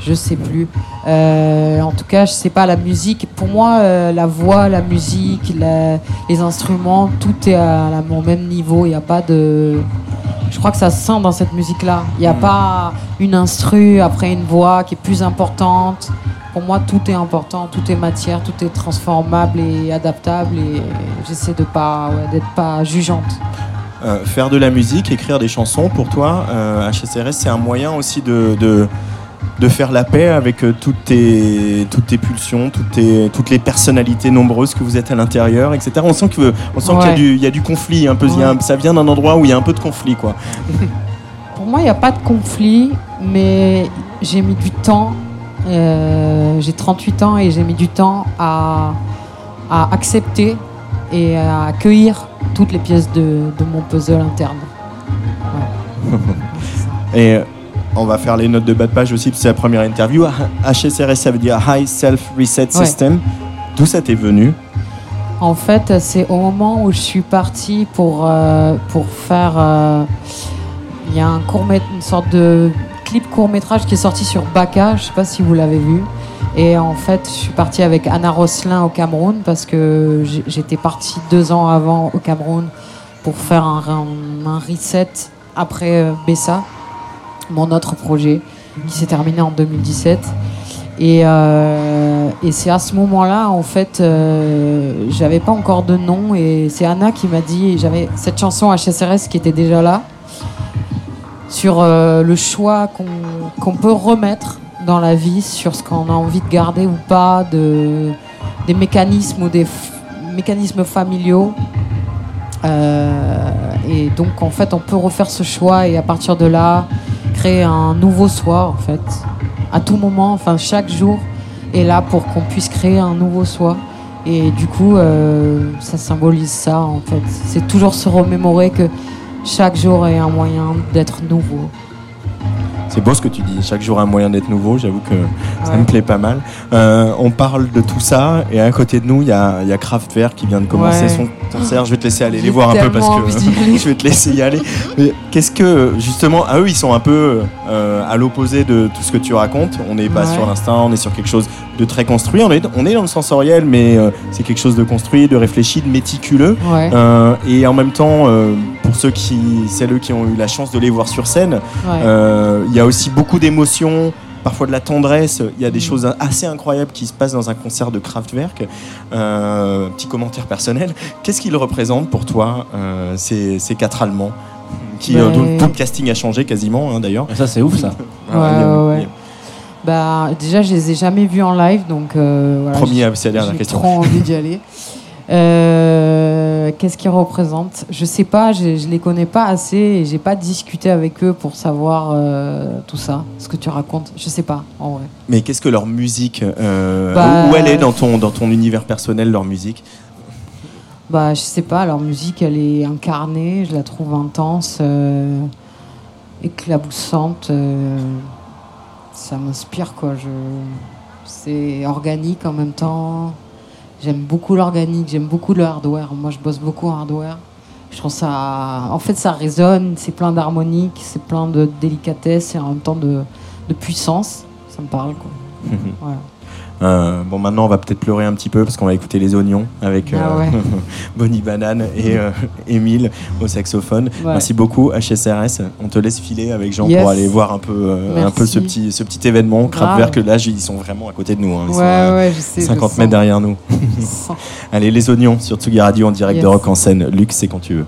Je sais plus. Euh, en tout cas, je sais pas la musique. Pour moi, euh, la voix, la musique, les instruments, tout est à la- au même niveau. Il n'y a pas de. Je crois que ça se sent dans cette musique-là. Il n'y a pas une instru après une voix qui est plus importante. Pour moi, tout est important, tout est matière, tout est transformable et adaptable. Et j'essaie de pas, ouais, d'être pas jugeante. Euh, faire de la musique, écrire des chansons, pour toi, euh, HSRS, c'est un moyen aussi de, de, de faire la paix avec euh, toutes, tes, toutes tes pulsions, toutes, tes, toutes les personnalités nombreuses que vous êtes à l'intérieur, etc. On sent qu'il y a du- il y, a du conflit, un peu, il y a un- ça vient d'un endroit où il y a un peu de conflit. Quoi. Pour moi, il n'y a pas de conflit, mais j'ai mis du temps. euh, j'ai 38 ans et j'ai mis du temps à, à accepter et à accueillir toutes les pièces de, de mon puzzle interne. Et on va faire les notes de bas de page aussi, parce que c'est la première interview. HSRS, ça veut dire High Self Reset Ouais. System. D'où ça t'est venu En fait, c'est au moment où je suis partie pour, euh, pour faire. euh, Il y a un court une sorte de clip court métrage qui est sorti sur Baka, je sais pas si vous l'avez vu. Et en fait, je suis partie avec Anna Rosselin au Cameroun parce que j'étais partie deux ans avant au Cameroun pour faire un, un- un reset après euh, Bessa, mon autre projet qui s'est terminé en 2017. Et, euh, et c'est à ce moment-là, en fait, euh, j'avais pas encore de nom et c'est Anna qui m'a dit, j'avais cette chanson HSRS qui était déjà là, sur euh, le choix qu'on peut remettre dans la vie, sur ce qu'on a envie de garder ou pas, de, des mécanismes ou des mécanismes familiaux. Euh, et donc, en fait, on peut refaire ce choix et à partir de là, un nouveau soi, en fait, à tout moment, enfin, chaque jour est là pour qu'on puisse créer un nouveau soi. Et du coup, euh, ça symbolise ça, en fait. C'est toujours se remémorer que chaque jour est un moyen d'être nouveau. C'est beau ce que tu dis. Chaque jour un moyen d'être nouveau. J'avoue que ça Ouais. me plaît pas mal. Euh, on parle de tout ça et à côté de nous, il y a, y a Kraftwerk qui vient de commencer Ouais. son concert. Je vais te laisser aller les voir un peu parce que je vais te laisser y aller. Mais qu'est-ce que justement, ah eux, ils sont un peu euh, à l'opposé de tout ce que tu racontes. On n'est pas Ouais. sur l'instinct, on est sur quelque chose de très construit. On est, on est dans le sensoriel, mais euh, c'est quelque chose de construit, de réfléchi, de méticuleux. Ouais. Euh, et en même temps, euh, pour ceux qui, celles qui ont eu la chance de les voir sur scène, euh, il y a aussi beaucoup d'émotions, parfois de la tendresse. Il y a des choses assez incroyables qui se passent dans un concert de Kraftwerk. Euh, petit commentaire personnel. Qu'est-ce qu'ils représentent pour toi, euh, ces, ces quatre Allemands qui, euh, Ben- dont tout le casting a changé quasiment, hein, d'ailleurs. Ça, c'est ouf, ça. Ouais, ouais, ouais. Bah, déjà, je les ai jamais vus en live, donc euh, voilà. J'ai- c'est la dernière j'ai question. trop envie d'y aller. Euh, Qu'est-ce qu'ils représentent Je sais pas, je, je les connais pas assez et j'ai pas discuté avec eux pour savoir euh, tout ça, ce que tu racontes. Je sais pas, en vrai. Mais qu'est-ce que leur musique euh, Bah, Où elle est dans ton, dans ton univers personnel, leur musique? Bah, je sais pas, leur musique, elle est incarnée, je la trouve intense, éclaboussante. ça m'inspire, quoi. Je... C'est organique en même temps. J'aime beaucoup l'organique, j'aime beaucoup le hardware. Moi, je bosse beaucoup en hardware. Je trouve ça. En fait, ça résonne, c'est plein d'harmonique, c'est plein de délicatesse et en même temps de, de puissance. Ça me parle, quoi. Voilà. Euh, bon, maintenant, on va peut-être pleurer un petit peu parce qu'on va écouter Les Oignons avec Ah euh, ouais. Bonnie Banane et euh, Émile au saxophone. Ouais. Merci beaucoup, HSRS. On te laisse filer avec Jean Yes. pour aller voir un peu, euh, un Merci. peu ce, petit, ce petit événement. Kraftwerk, que là, ils sont vraiment à côté de nous. hein. Ils Ouais, sont à ouais, je sais, je 50 sens. mètres derrière nous. Allez, Les Oignons sur Tsugi Radio en direct de. Rock en scène. Luc, c'est quand tu veux.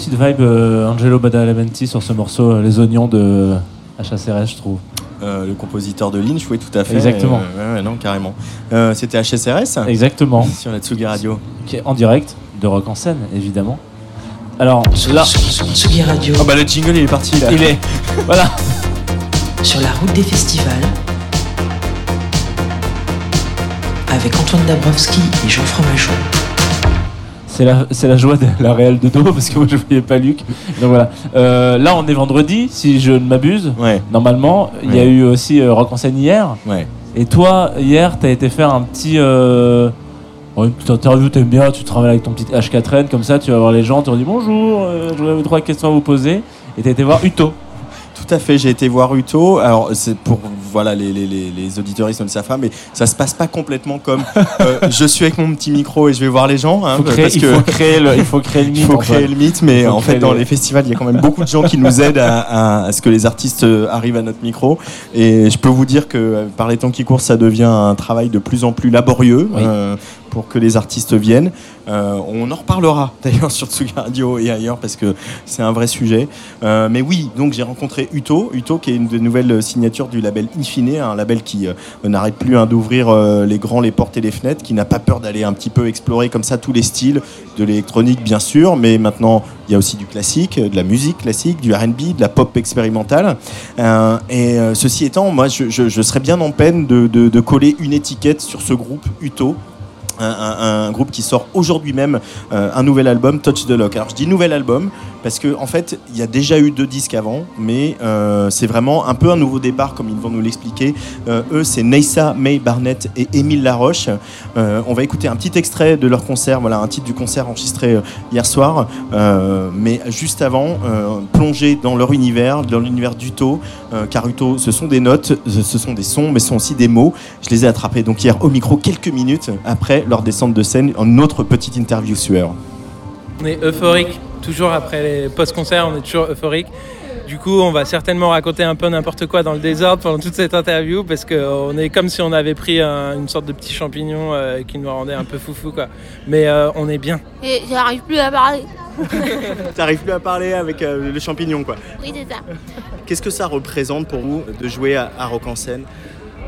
Petite vibe euh, Angelo Badalamenti sur ce morceau, euh, Les Oignons de HACRS, je trouve. Euh, le compositeur de Lynch, oui, tout à fait. Exactement. Euh, ouais, ouais, non, carrément. Euh, C'était HSRS Exactement. Sur la Tsugi Radio. Qui est en direct de Rock en scène, évidemment. Alors là, Tsugi Radio. Oh bah le jingle il est parti là. il est. Voilà. Sur la route des festivals. Avec Antoine Dabrowski et Jean Fromageau. C'est la, c'est la joie de la réelle de dos parce que moi je voyais pas Luc. Donc voilà. Euh, là on est vendredi, si je ne m'abuse. Ouais. Normalement, il y a eu aussi euh, Rock en scène hier. Ouais. Et toi, hier, t'as été faire un petit. Euh, une petite interview, t'aimes bien, tu travailles avec ton petit H4N, comme ça, tu vas voir les gens, tu leur dis bonjour, euh, j'aurais trois questions à vous poser. Et t'as été voir Uto. Tout à fait, j'ai été voir Uto. Alors, c'est pour voilà, les, les, les, les auditeuristes ne le savent pas, mais ça se passe pas complètement comme euh, je suis avec mon petit micro et je vais voir les gens. hein, Faut créer- parce il faut créer le- il faut créer le Il mythe, faut Antoine. créer le mythe, mais Il faut en fait, dans le- les festivals, il y a quand même beaucoup de gens qui nous aident à, à- à ce que les artistes euh, arrivent à notre micro. Et je peux vous dire que euh, par les temps qui courent, ça devient un travail de plus en plus laborieux. Oui. euh, pour que les artistes viennent. Euh, on en reparlera d'ailleurs sur Tsugi Radio et ailleurs parce que c'est un vrai sujet. Euh, mais oui, donc j'ai rencontré Uto, Uto qui est une des nouvelles signatures du label Infine, un label qui euh, n'arrête plus hein, d'ouvrir les grands, les portes et les fenêtres, qui n'a pas peur d'aller un petit peu explorer comme ça tous les styles, de l'électronique bien sûr, mais maintenant il y a aussi du classique, de la musique classique, du R&B, de la pop expérimentale. Et ceci étant, moi je, serais bien en peine de coller une étiquette sur ce groupe Uto un, groupe qui sort aujourd'hui même euh, un nouvel album, Touch the Lock. Alors je dis nouvel album parce que en fait il y a déjà eu deux disques avant, mais euh, c'est vraiment un peu un nouveau départ comme ils vont nous l'expliquer. Euh, eux c'est Neissa May Barnett et Émile Laroche. On va écouter un petit extrait de leur concert, voilà un titre du concert enregistré hier soir, mais juste avant plonger dans leur univers, dans l'univers d'Uto, car Uto ce sont des notes, ce sont des sons, mais ce sont aussi des mots. Je les ai attrapés donc hier au micro quelques minutes après leur descente de scène, en autre petite interview sueur. On est euphorique, toujours après les post-concerts, on est toujours euphorique. Du coup, on va certainement raconter un peu n'importe quoi dans le désordre pendant toute cette interview parce qu'on est comme si on avait pris un- une sorte de petit champignon euh, qui nous rendait un peu foufou. Quoi. Mais euh, on est bien. Et j'arrive plus à parler. T'arrives plus à parler avec euh, le champignon quoi. Oui, c'est ça. Qu'est-ce que ça représente pour vous de jouer à, à Rock en scène?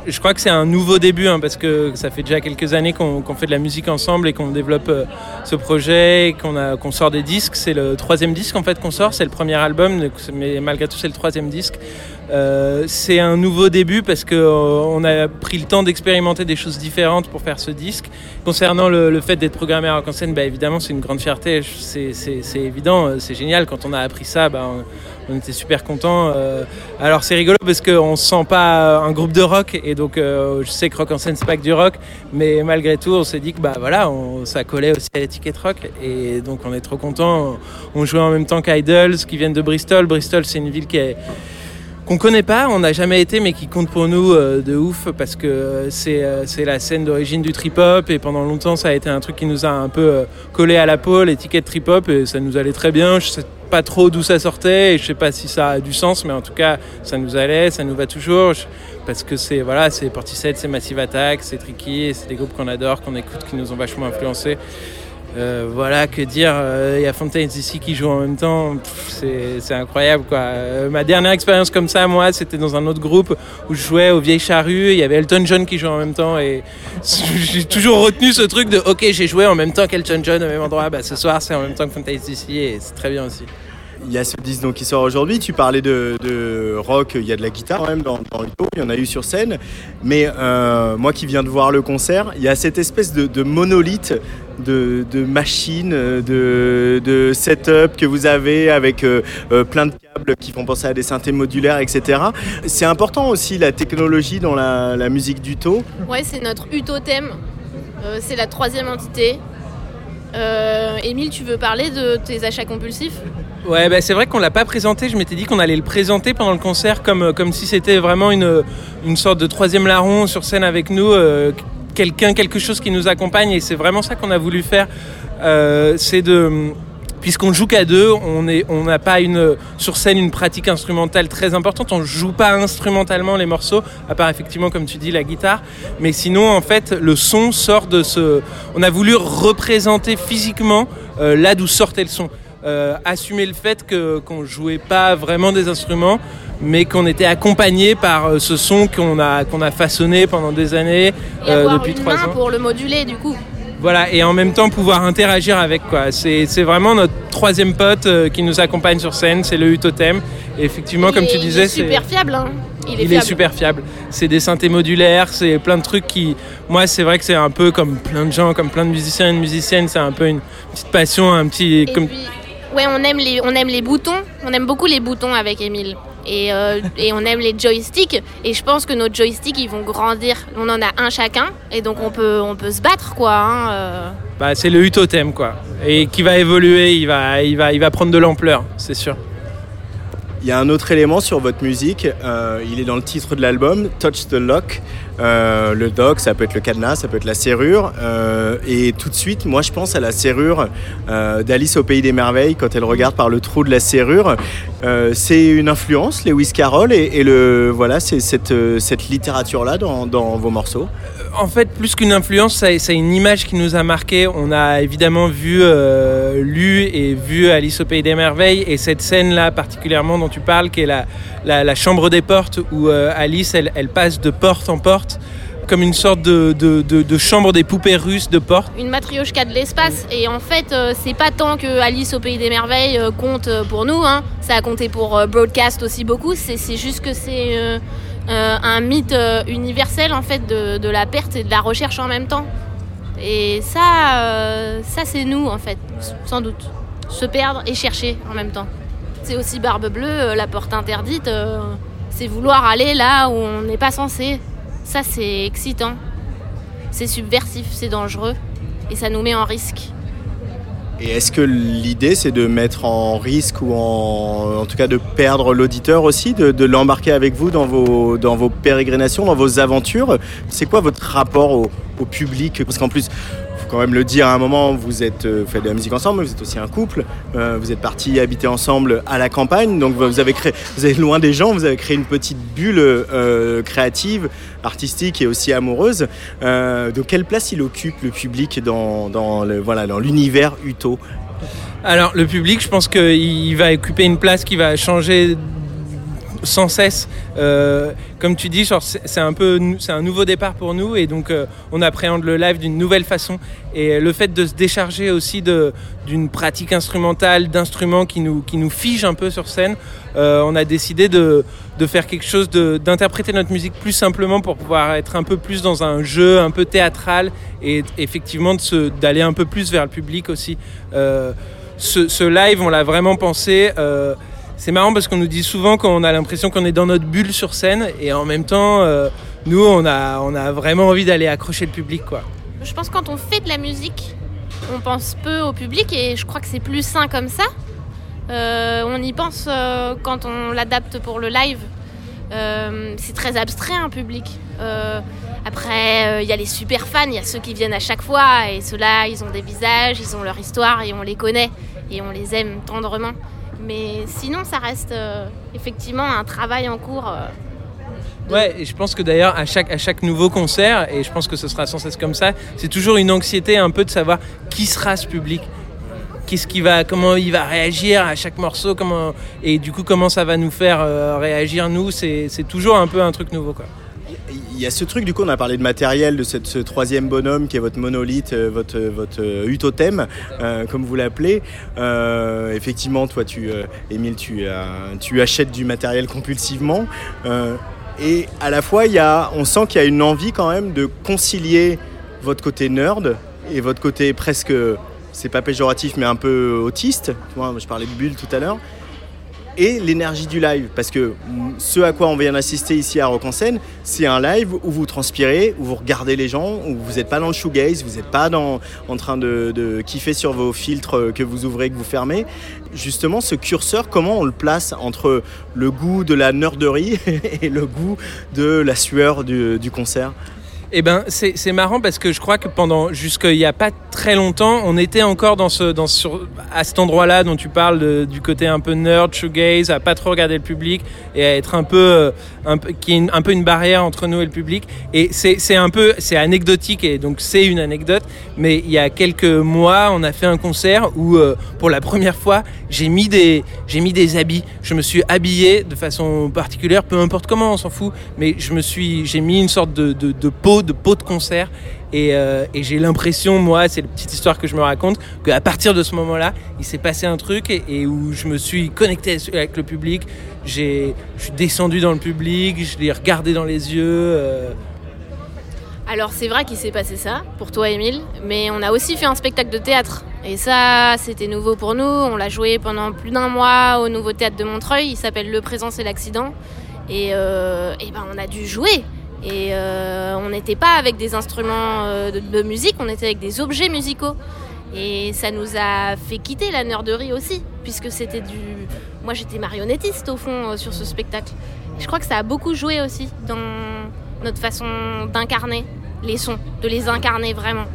Je crois que c'est un nouveau début hein, parce que ça fait déjà quelques années qu'on fait de la musique ensemble et qu'on développe euh, ce projet, et qu'on sort des disques. C'est le troisième disque en fait qu'on sort, c'est le premier album, mais malgré tout c'est le troisième disque. Euh, c'est un nouveau début parce qu'on a pris le temps d'expérimenter des choses différentes pour faire ce disque. Concernant le, fait d'être programmé à Rock en scène, bah, évidemment c'est une grande fierté, c'est évident, euh, c'est génial. Quand on a appris ça, bah, on, on était super contents. Euh, alors c'est rigolo parce qu'on se sent pas un groupe de rock et donc euh, je sais que Rock en scène c'est pas que du rock, mais malgré tout on s'est dit que bah voilà, on- ça collait aussi à l'étiquette rock et donc on est trop contents. On jouait en même temps qu'Idols qui viennent de Bristol. Bristol c'est une ville qui est qu'on connaît pas, on n'a jamais été, mais qui compte pour nous euh, de ouf parce que euh, c'est euh, c'est la scène d'origine du trip hop et pendant longtemps ça a été un truc qui nous a un peu collé à la peau, l'étiquette trip hop et ça nous allait très bien. Je sais pas trop d'où ça sortait et je sais pas si ça a du sens, mais en tout cas ça nous allait, ça nous va toujours parce que c'est voilà, c'est Portishead, c'est Massive Attack, c'est Tricky, c'est des groupes qu'on adore, qu'on écoute, qui nous ont vachement influencés. Euh, voilà, que dire, euh, il y a Fontaine ici qui joue en même temps, c'est incroyable quoi. Euh, ma dernière expérience comme ça, moi, c'était dans un autre groupe où je jouais aux Vieilles Charrues, il y avait Elton John qui jouait en même temps et j'ai toujours retenu ce truc de ok, j'ai joué en même temps qu'Elton John au même endroit, bah, ce soir c'est en même temps que Fontaine ici et c'est très bien aussi. Il y a ce disque donc, qui sort aujourd'hui. Tu parlais de, de rock, il y a de la guitare quand même dans, dans Uto, il y en a eu sur scène. Mais moi qui viens de voir le concert, il y a cette espèce de monolithe de, de machines, de, de setup que vous avez avec euh, euh, plein de câbles qui font penser à des synthés modulaires, etc. C'est important aussi la technologie dans la, la musique d'Uto. Ouais, c'est notre Utothème. Euh, c'est la troisième entité. Euh, Émile, tu veux parler de tes achats compulsifs? Ouais, bah, c'est vrai qu'on l'a pas présenté. Je m'étais dit qu'on allait le présenter pendant le concert comme, comme si c'était vraiment une, une sorte de troisième larron sur scène avec nous, euh, quelqu'un, quelque chose qui nous accompagne. Et c'est vraiment ça qu'on a voulu faire. Euh, c'est de. Puisqu'on joue qu'à deux, on est- on n'a pas une, sur scène une pratique instrumentale très importante. On joue pas instrumentalement les morceaux, à part effectivement, comme tu dis, la guitare. Mais sinon, en fait, le son sort de ce. On a voulu représenter physiquement euh, là d'où sortait le son. euh, assumer le fait que qu'on jouait pas vraiment des instruments, mais qu'on était accompagné par euh, ce son qu'on a qu'on a façonné pendant des années Et euh, avoir depuis trois ans. pour le moduler du coup. Voilà, et en même temps pouvoir interagir avec quoi. C'est c'est vraiment notre troisième pote euh, qui nous accompagne sur scène, c'est le Utotem. Et effectivement, Il comme est- tu il disais, est c'est super fiable. hein. Il est il fiable. est super fiable. C'est des synthés modulaires, c'est plein de trucs qui. Moi, c'est vrai que c'est un peu comme plein de gens, comme plein de musiciens et de musiciennes, c'est un peu une petite passion, un petit. Et comme... puis, ouais, on aime les, on aime les boutons. On aime beaucoup les boutons avec Emile. Et, euh, et on aime les joysticks. Et je pense que nos joysticks, ils vont grandir. On en a un chacun. Et donc, on peut, on peut se battre, quoi. hein, euh. Bah, c'est le Utotem, quoi. Et qui va évoluer, il va, il va, il va prendre de l'ampleur, c'est sûr. Il y a un autre élément sur votre musique, euh, il est dans le titre de l'album, Touch the Lock. Euh, le dock, ça peut être le cadenas, ça peut être la serrure. Euh, et tout de suite, moi je pense à la serrure euh, d'Alice au Pays des Merveilles quand elle regarde par le trou de la serrure. C'est une influence, Lewis Carroll, et, le, voilà, c'est cette, cette littérature-là dans, vos morceaux. En fait, plus qu'une influence, c'est une image qui nous a marqué. On a évidemment vu, lu et vu Alice au Pays des Merveilles et cette scène-là particulièrement dont tu parles, qui est la, la, chambre des portes où Alice, elle passe de porte en porte comme une sorte de, chambre des poupées russes de porte. une matrioshka de l'espace. Et en fait, euh, c'est pas tant que Alice au Pays des Merveilles euh, compte euh, pour nous. hein. Ça a compté pour Broadcast aussi beaucoup. C'est juste que c'est un mythe universel en fait de, la perte et de la recherche en même temps. Et ça, ça c'est nous en fait, sans doute. Se perdre et chercher en même temps. C'est aussi Barbe Bleue, la porte interdite. c'est vouloir aller là où on n'est pas censé. Ça, c'est excitant. C'est subversif, c'est dangereux. Et ça nous met en risque. Et est-ce que l'idée, c'est de mettre en risque ou en, tout cas de perdre l'auditeur aussi, de, l'embarquer avec vous dans vos, dans pérégrinations, dans vos aventures? C'est quoi votre rapport au, au public? Parce qu'en plus, quand même le dire à un moment, vous êtes euh, faites de la musique ensemble, mais vous êtes aussi un couple. Euh, vous êtes partis habiter ensemble à la campagne, donc vous avez créé, vous êtes loin des gens, vous avez créé une petite bulle euh, créative, artistique et aussi amoureuse. De quelle place il occupe le public dans, dans le voilà dans l'univers Uto? Alors, le public, je pense qu'il va occuper une place qui va changer sans cesse. Euh, comme tu dis, c'est un peu, c'est un nouveau départ pour nous et donc euh, on appréhende le live d'une nouvelle façon. Et le fait de se décharger aussi d'une pratique instrumentale, d'instruments qui nous, qui nous figent un peu sur scène, euh, on a décidé de, de faire quelque chose, d'interpréter notre musique plus simplement pour pouvoir être un peu plus dans un jeu un peu théâtral et effectivement d'aller un peu plus vers le public aussi. Euh, ce live, on l'a vraiment pensé. C'est marrant parce qu'on nous dit souvent qu'on a l'impression qu'on est dans notre bulle sur scène et en même temps, euh, nous, on a, on a vraiment envie d'aller accrocher le public. quoi. Je pense que quand on fait de la musique, on pense peu au public et je crois que c'est plus sain comme ça. Euh, on y pense euh, quand on l'adapte pour le live. C'est très abstrait un public. Après, il y a les super fans, il y a ceux qui viennent à chaque fois et ceux-là, ils ont des visages, ils ont leur histoire et on les connaît et on les aime tendrement. Mais sinon, ça reste euh, effectivement un travail en cours. euh, Ouais, et je pense que d'ailleurs, à chaque, à chaque nouveau concert, et je pense que ce sera sans cesse comme ça, c'est toujours une anxiété un peu de savoir qui sera ce public. Qu'est-ce qui va, comment il va réagir à chaque morceau, comment, et du coup, comment ça va nous faire euh, réagir, nous, c'est toujours un peu un truc nouveau. Quoi. Il y a ce truc, du coup, on a parlé de matériel, de cette- ce troisième bonhomme qui est votre monolithe, euh, votre, votre euh, utothème, euh, comme vous l'appelez. Effectivement, toi, tu, euh, Émile, tu, tu achètes du matériel compulsivement. Et à la fois, y a, on sent qu'il y a une envie quand même de concilier votre côté nerd et votre côté presque, c'est pas péjoratif, mais un peu autiste. Vois, je parlais de bulle tout à l'heure et l'énergie du live. Parce que ce à quoi on vient d'assister ici à Rock en scène, c'est un live où vous transpirez, où vous regardez les gens, où vous n'êtes pas dans le shoegaze, vous n'êtes pas en train de, kiffer sur vos filtres que vous ouvrez, que vous fermez. Justement, ce curseur, comment on le place entre le goût de la nerderie et le goût de la sueur du concert? Eh ben, c'est marrant parce que je crois que pendant jusqu'il n'y a pas très longtemps, on était encore dans ce, dans à cet endroit-là dont tu parles du côté un peu nerd, shoegaze, à pas trop regarder le public et à être un peu, euh, un qui une- un peu une barrière entre nous et le public. Et c'est c'est un peu, c'est anecdotique et donc c'est une anecdote. Mais il y a quelques mois, on a fait un concert où, euh, pour la première fois, j'ai mis des, j'ai mis des habits. Je me suis habillé de façon particulière, peu importe comment, on s'en fout. Mais je me suis, j'ai mis une sorte de, de, de peau, de peau de concert. Et, euh, j'ai l'impression, moi, c'est la petite histoire que je me raconte, qu'à partir de ce moment-là, il s'est passé un truc et, et où je me suis connecté avec le public. J'ai, je suis descendu dans le public, je l'ai regardé dans les yeux. euh, Alors c'est vrai qu'il s'est passé ça pour toi Émile, mais on a aussi fait un spectacle de théâtre. Et ça, c'était nouveau pour nous. On l'a joué pendant plus d'un mois au Nouveau Théâtre de Montreuil. Il s'appelle Le Présence et l'Accident. Et, euh, et ben, on a dû jouer. Et euh, on n'était pas avec des instruments euh, de, musique, on était avec des objets musicaux. Et ça nous a fait quitter la nerderie aussi, puisque c'était du. Moi, j'étais marionnettiste au fond sur ce spectacle. Je crois que ça a beaucoup joué aussi dans notre façon d'incarner les sons, de les incarner vraiment.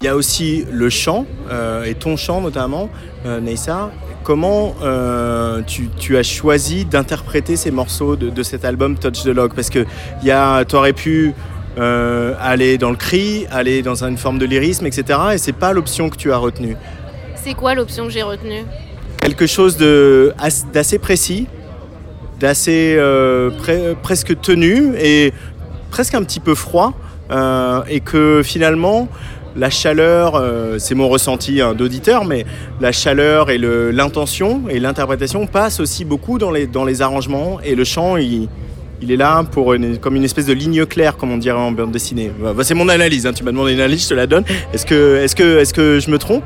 Il y a aussi le chant, euh, et ton chant notamment, euh, Neissa. Comment euh, tu, tu as choisi d'interpréter ces morceaux de, de cet album Touch the Log? Parce que tu aurais pu euh, aller dans le cri, aller dans une forme de lyrisme, etc. Et c'est pas l'option que tu as retenue. C'est quoi l'option que j'ai retenue? Quelque chose d'assez précis, d'assez euh, pre- presque tenu et presque un petit peu froid. euh, et que finalement, la chaleur, euh, c'est mon ressenti hein, d'auditeur, mais la chaleur et l'intention et l'interprétation passent aussi beaucoup dans les, dans les arrangements. Et le chant, il, il est là pour comme une espèce de ligne claire, comme on dirait en bande dessinée. Bah, c'est mon analyse, hein, tu m'as demandé une analyse, je te la donne. Est-ce que, est que, est que je me trompe?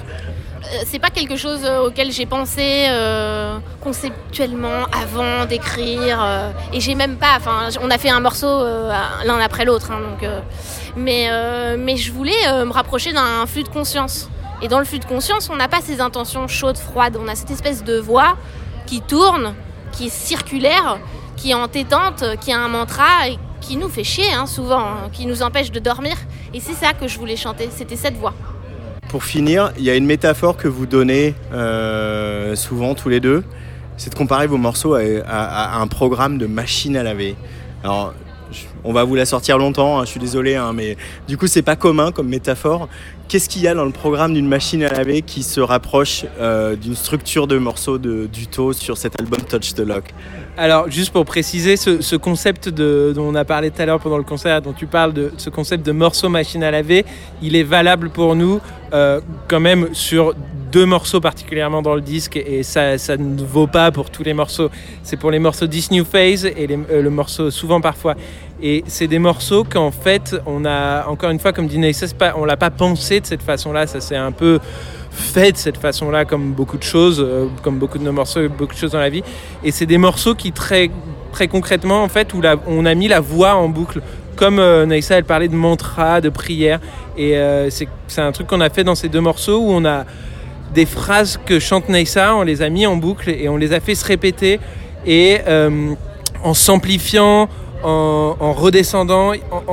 C'est pas quelque chose euh, auquel j'ai pensé euh, conceptuellement avant d'écrire. euh, et j'ai même pas. Enfin, on a fait un morceau euh, l'un après l'autre. hein, donc, euh, mais, euh, mais je voulais euh, me rapprocher d'un flux de conscience. Et dans le flux de conscience, on n'a pas ces intentions chaudes, froides. On a cette espèce de voix qui tourne, qui est circulaire, qui est entêtante, qui a un mantra et qui nous fait chier hein, souvent, hein, qui nous empêche de dormir. Et c'est ça que je voulais chanter. C'était cette voix. Pour finir, il y a une métaphore que vous donnez euh, souvent tous les deux, c'est de comparer vos morceaux à, un programme de machine à laver. On va vous la sortir longtemps, hein, je suis désolé, hein, mais du coup, c'est pas commun comme métaphore. Qu'est-ce qu'il y a dans le programme d'une machine à laver qui se rapproche euh, d'une structure de morceaux de, d'Uto sur cet album Touch the Lock? Alors, juste pour préciser, ce, ce concept dont on a parlé tout à l'heure pendant le concert, dont tu parles de ce concept de morceau machine à laver, il est valable pour nous euh, quand même sur deux morceaux particulièrement dans le disque et ça, ça ne vaut pas pour tous les morceaux. C'est pour les morceaux This New Phase et euh, le morceau Souvent Parfois. Et c'est des morceaux qu'en fait, on a, encore une fois, comme dit c'est pas- on l'a pas pensé de cette façon-là. Ça s'est un peu fait de cette façon-là, comme beaucoup de choses, euh, comme beaucoup de nos morceaux, beaucoup de choses dans la vie. Et c'est des morceaux qui, très, très concrètement, en fait, où on a mis la voix en boucle. Comme euh, elle parlait de mantra, de prière. Et euh, c'est c'est un truc qu'on a fait dans ces deux morceaux où on a des phrases que chante Naïssa, on les a mis en boucle et on les a fait se répéter. Et euh, en s'amplifiant, en, en redescendant,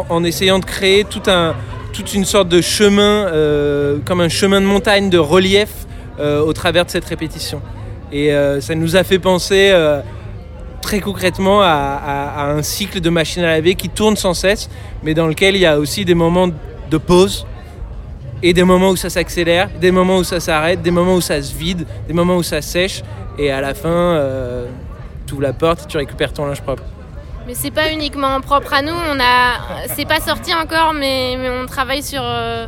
en, essayant de créer toute une sorte de chemin, euh, comme un chemin de montagne de relief euh, au travers de cette répétition. Et ça nous a fait penser très concrètement à, à- à un cycle de machine à laver qui tourne sans cesse, mais dans lequel il y a aussi des moments de pause et des moments où ça s'accélère, des moments où ça s'arrête, des moments où ça se vide, des moments où ça sèche, et à la fin, euh, tu ouvres la porte et tu récupères ton linge propre. Mais c'est pas uniquement propre à nous. On a, c'est pas sorti encore, mais, mais on travaille sur euh,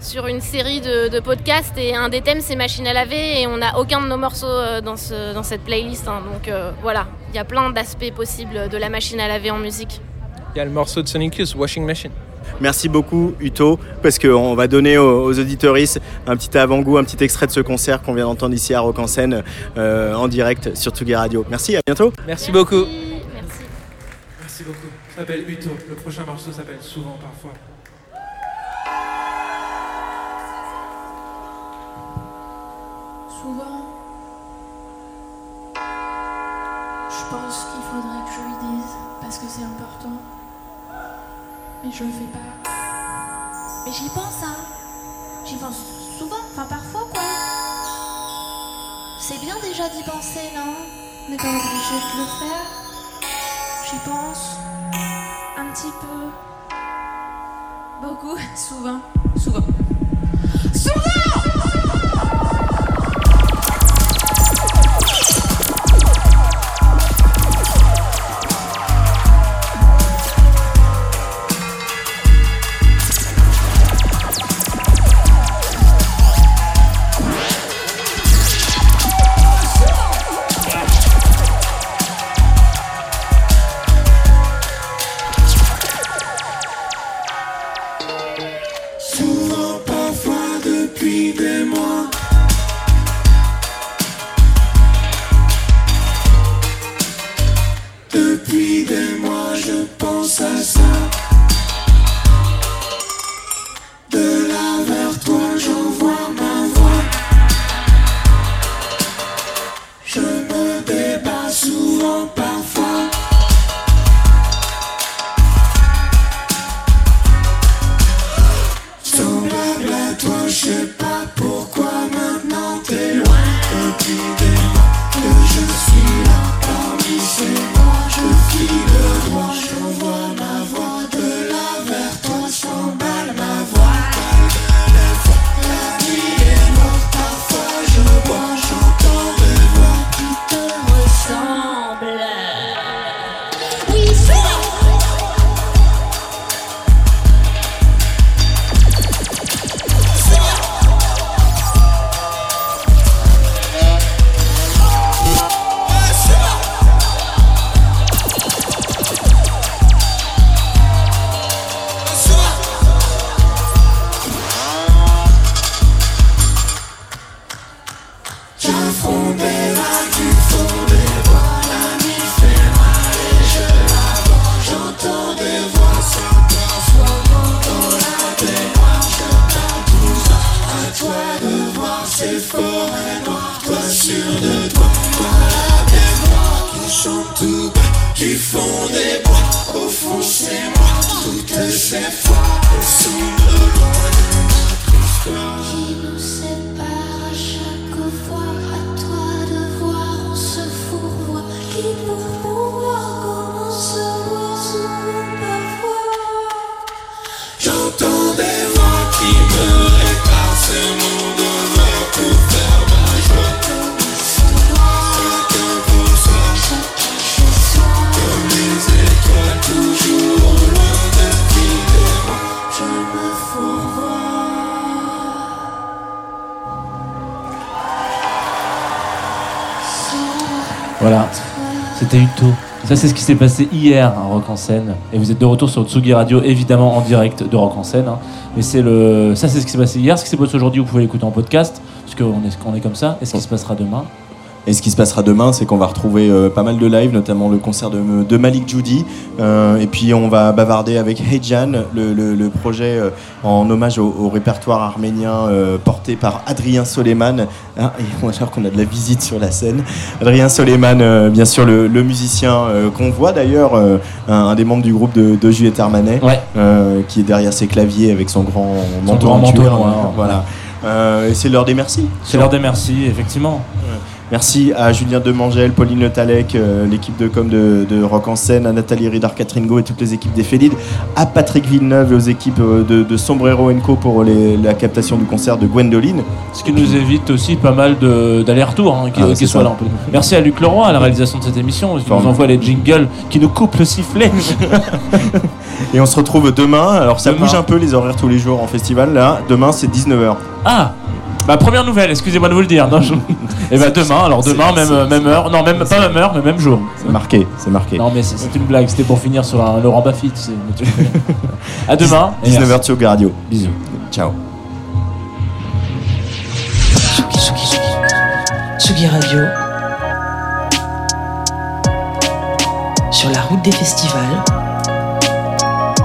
sur une série de, de podcasts et un des thèmes c'est machine à laver et on n'a aucun de nos morceaux euh, dans ce dans cette playlist. hein. donc euh, voilà, il y a plein d'aspects possibles de la machine à laver en musique. Il y a le morceau de Sonic Youth, Washing Machine. Merci beaucoup Uto, parce qu'on va donner aux, aux auditoristes un petit avant-goût, un petit extrait de ce concert qu'on vient d'entendre ici à Rock en scène euh, en direct sur Tsugi Radio. Merci, à bientôt. Merci beaucoup. Merci. Merci beaucoup. Ça s'appelle Uto. Le prochain morceau s'appelle Souvent Parfois. Souvent, je pense Mais je le fais pas. Mais j'y pense, hein. J'y pense souvent, enfin parfois, quoi. C'est bien déjà d'y penser, non? On n'est pas obligé de le faire. J'y pense. Un petit peu. Beaucoup. Souvent. Souvent. Souvent, s'est passé hier à Rock en scène. Et vous êtes de retour sur Tsugi Radio, évidemment en direct de Rock en scène. hein. Mais c'est le, ça, c'est ce qui s'est passé hier. Ce qui s'est passé aujourd'hui, vous pouvez l'écouter en podcast, parce qu'on est, on est comme ça. Et ce qui se passera demain. Et ce qui se passera demain, c'est qu'on va retrouver euh, pas mal de live, notamment le concert de, de Malik Judy. Euh, et puis on va bavarder avec Hejan, le, le- le projet euh, en hommage au, au répertoire arménien porté par Adrien Soleiman. Ah, et on va qu'on a de la visite sur la scène. Adrien Soleiman, bien sûr, le, le musicien qu'on voit d'ailleurs, un, un des membres du groupe de, de Juliette Armanet, qui est derrière ses claviers avec son grand manteau grand en manteau cuir. noir. Voilà. Et c'est l'heure des merci. C'est l'heure des merci, effectivement. Merci à Julien Demangel, Pauline Le Talec, euh, l'équipe de com de, de Rock en scène, à Nathalie Ridard, Catherine Go et toutes les équipes des Félides, à Patrick Villeneuve et aux équipes euh, de, de Sombrero Co pour les- la captation du concert de Gwendoline. Ce qui nous évite aussi pas mal d'allers-retours, hein, qui, Ah, qui ça. là un peu. Merci à Luc Leroy à la réalisation de cette émission, qui nous envoie les jingles, qui nous coupe le sifflet. Et on se retrouve demain. Alors ça Demain. bouge un peu les horaires tous les jours en festival. Là, demain c'est 19h. Ah Bah première nouvelle, excusez-moi de vous le dire. Non, je- Et bah demain, alors demain, même, heure, non même pas même heure, mais même jour. C'est marqué, c'est marqué. Non mais c'est c'est une blague, c'était pour finir sur un Laurent Baffy, tu sais. mais tu connais. à demain. et 19h merci. Tsugi Radio. Bisous. Ciao. Tsugi Radio. Sur la route des festivals.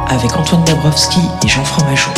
Avec Antoine Dabrowski et Jean Fromageau.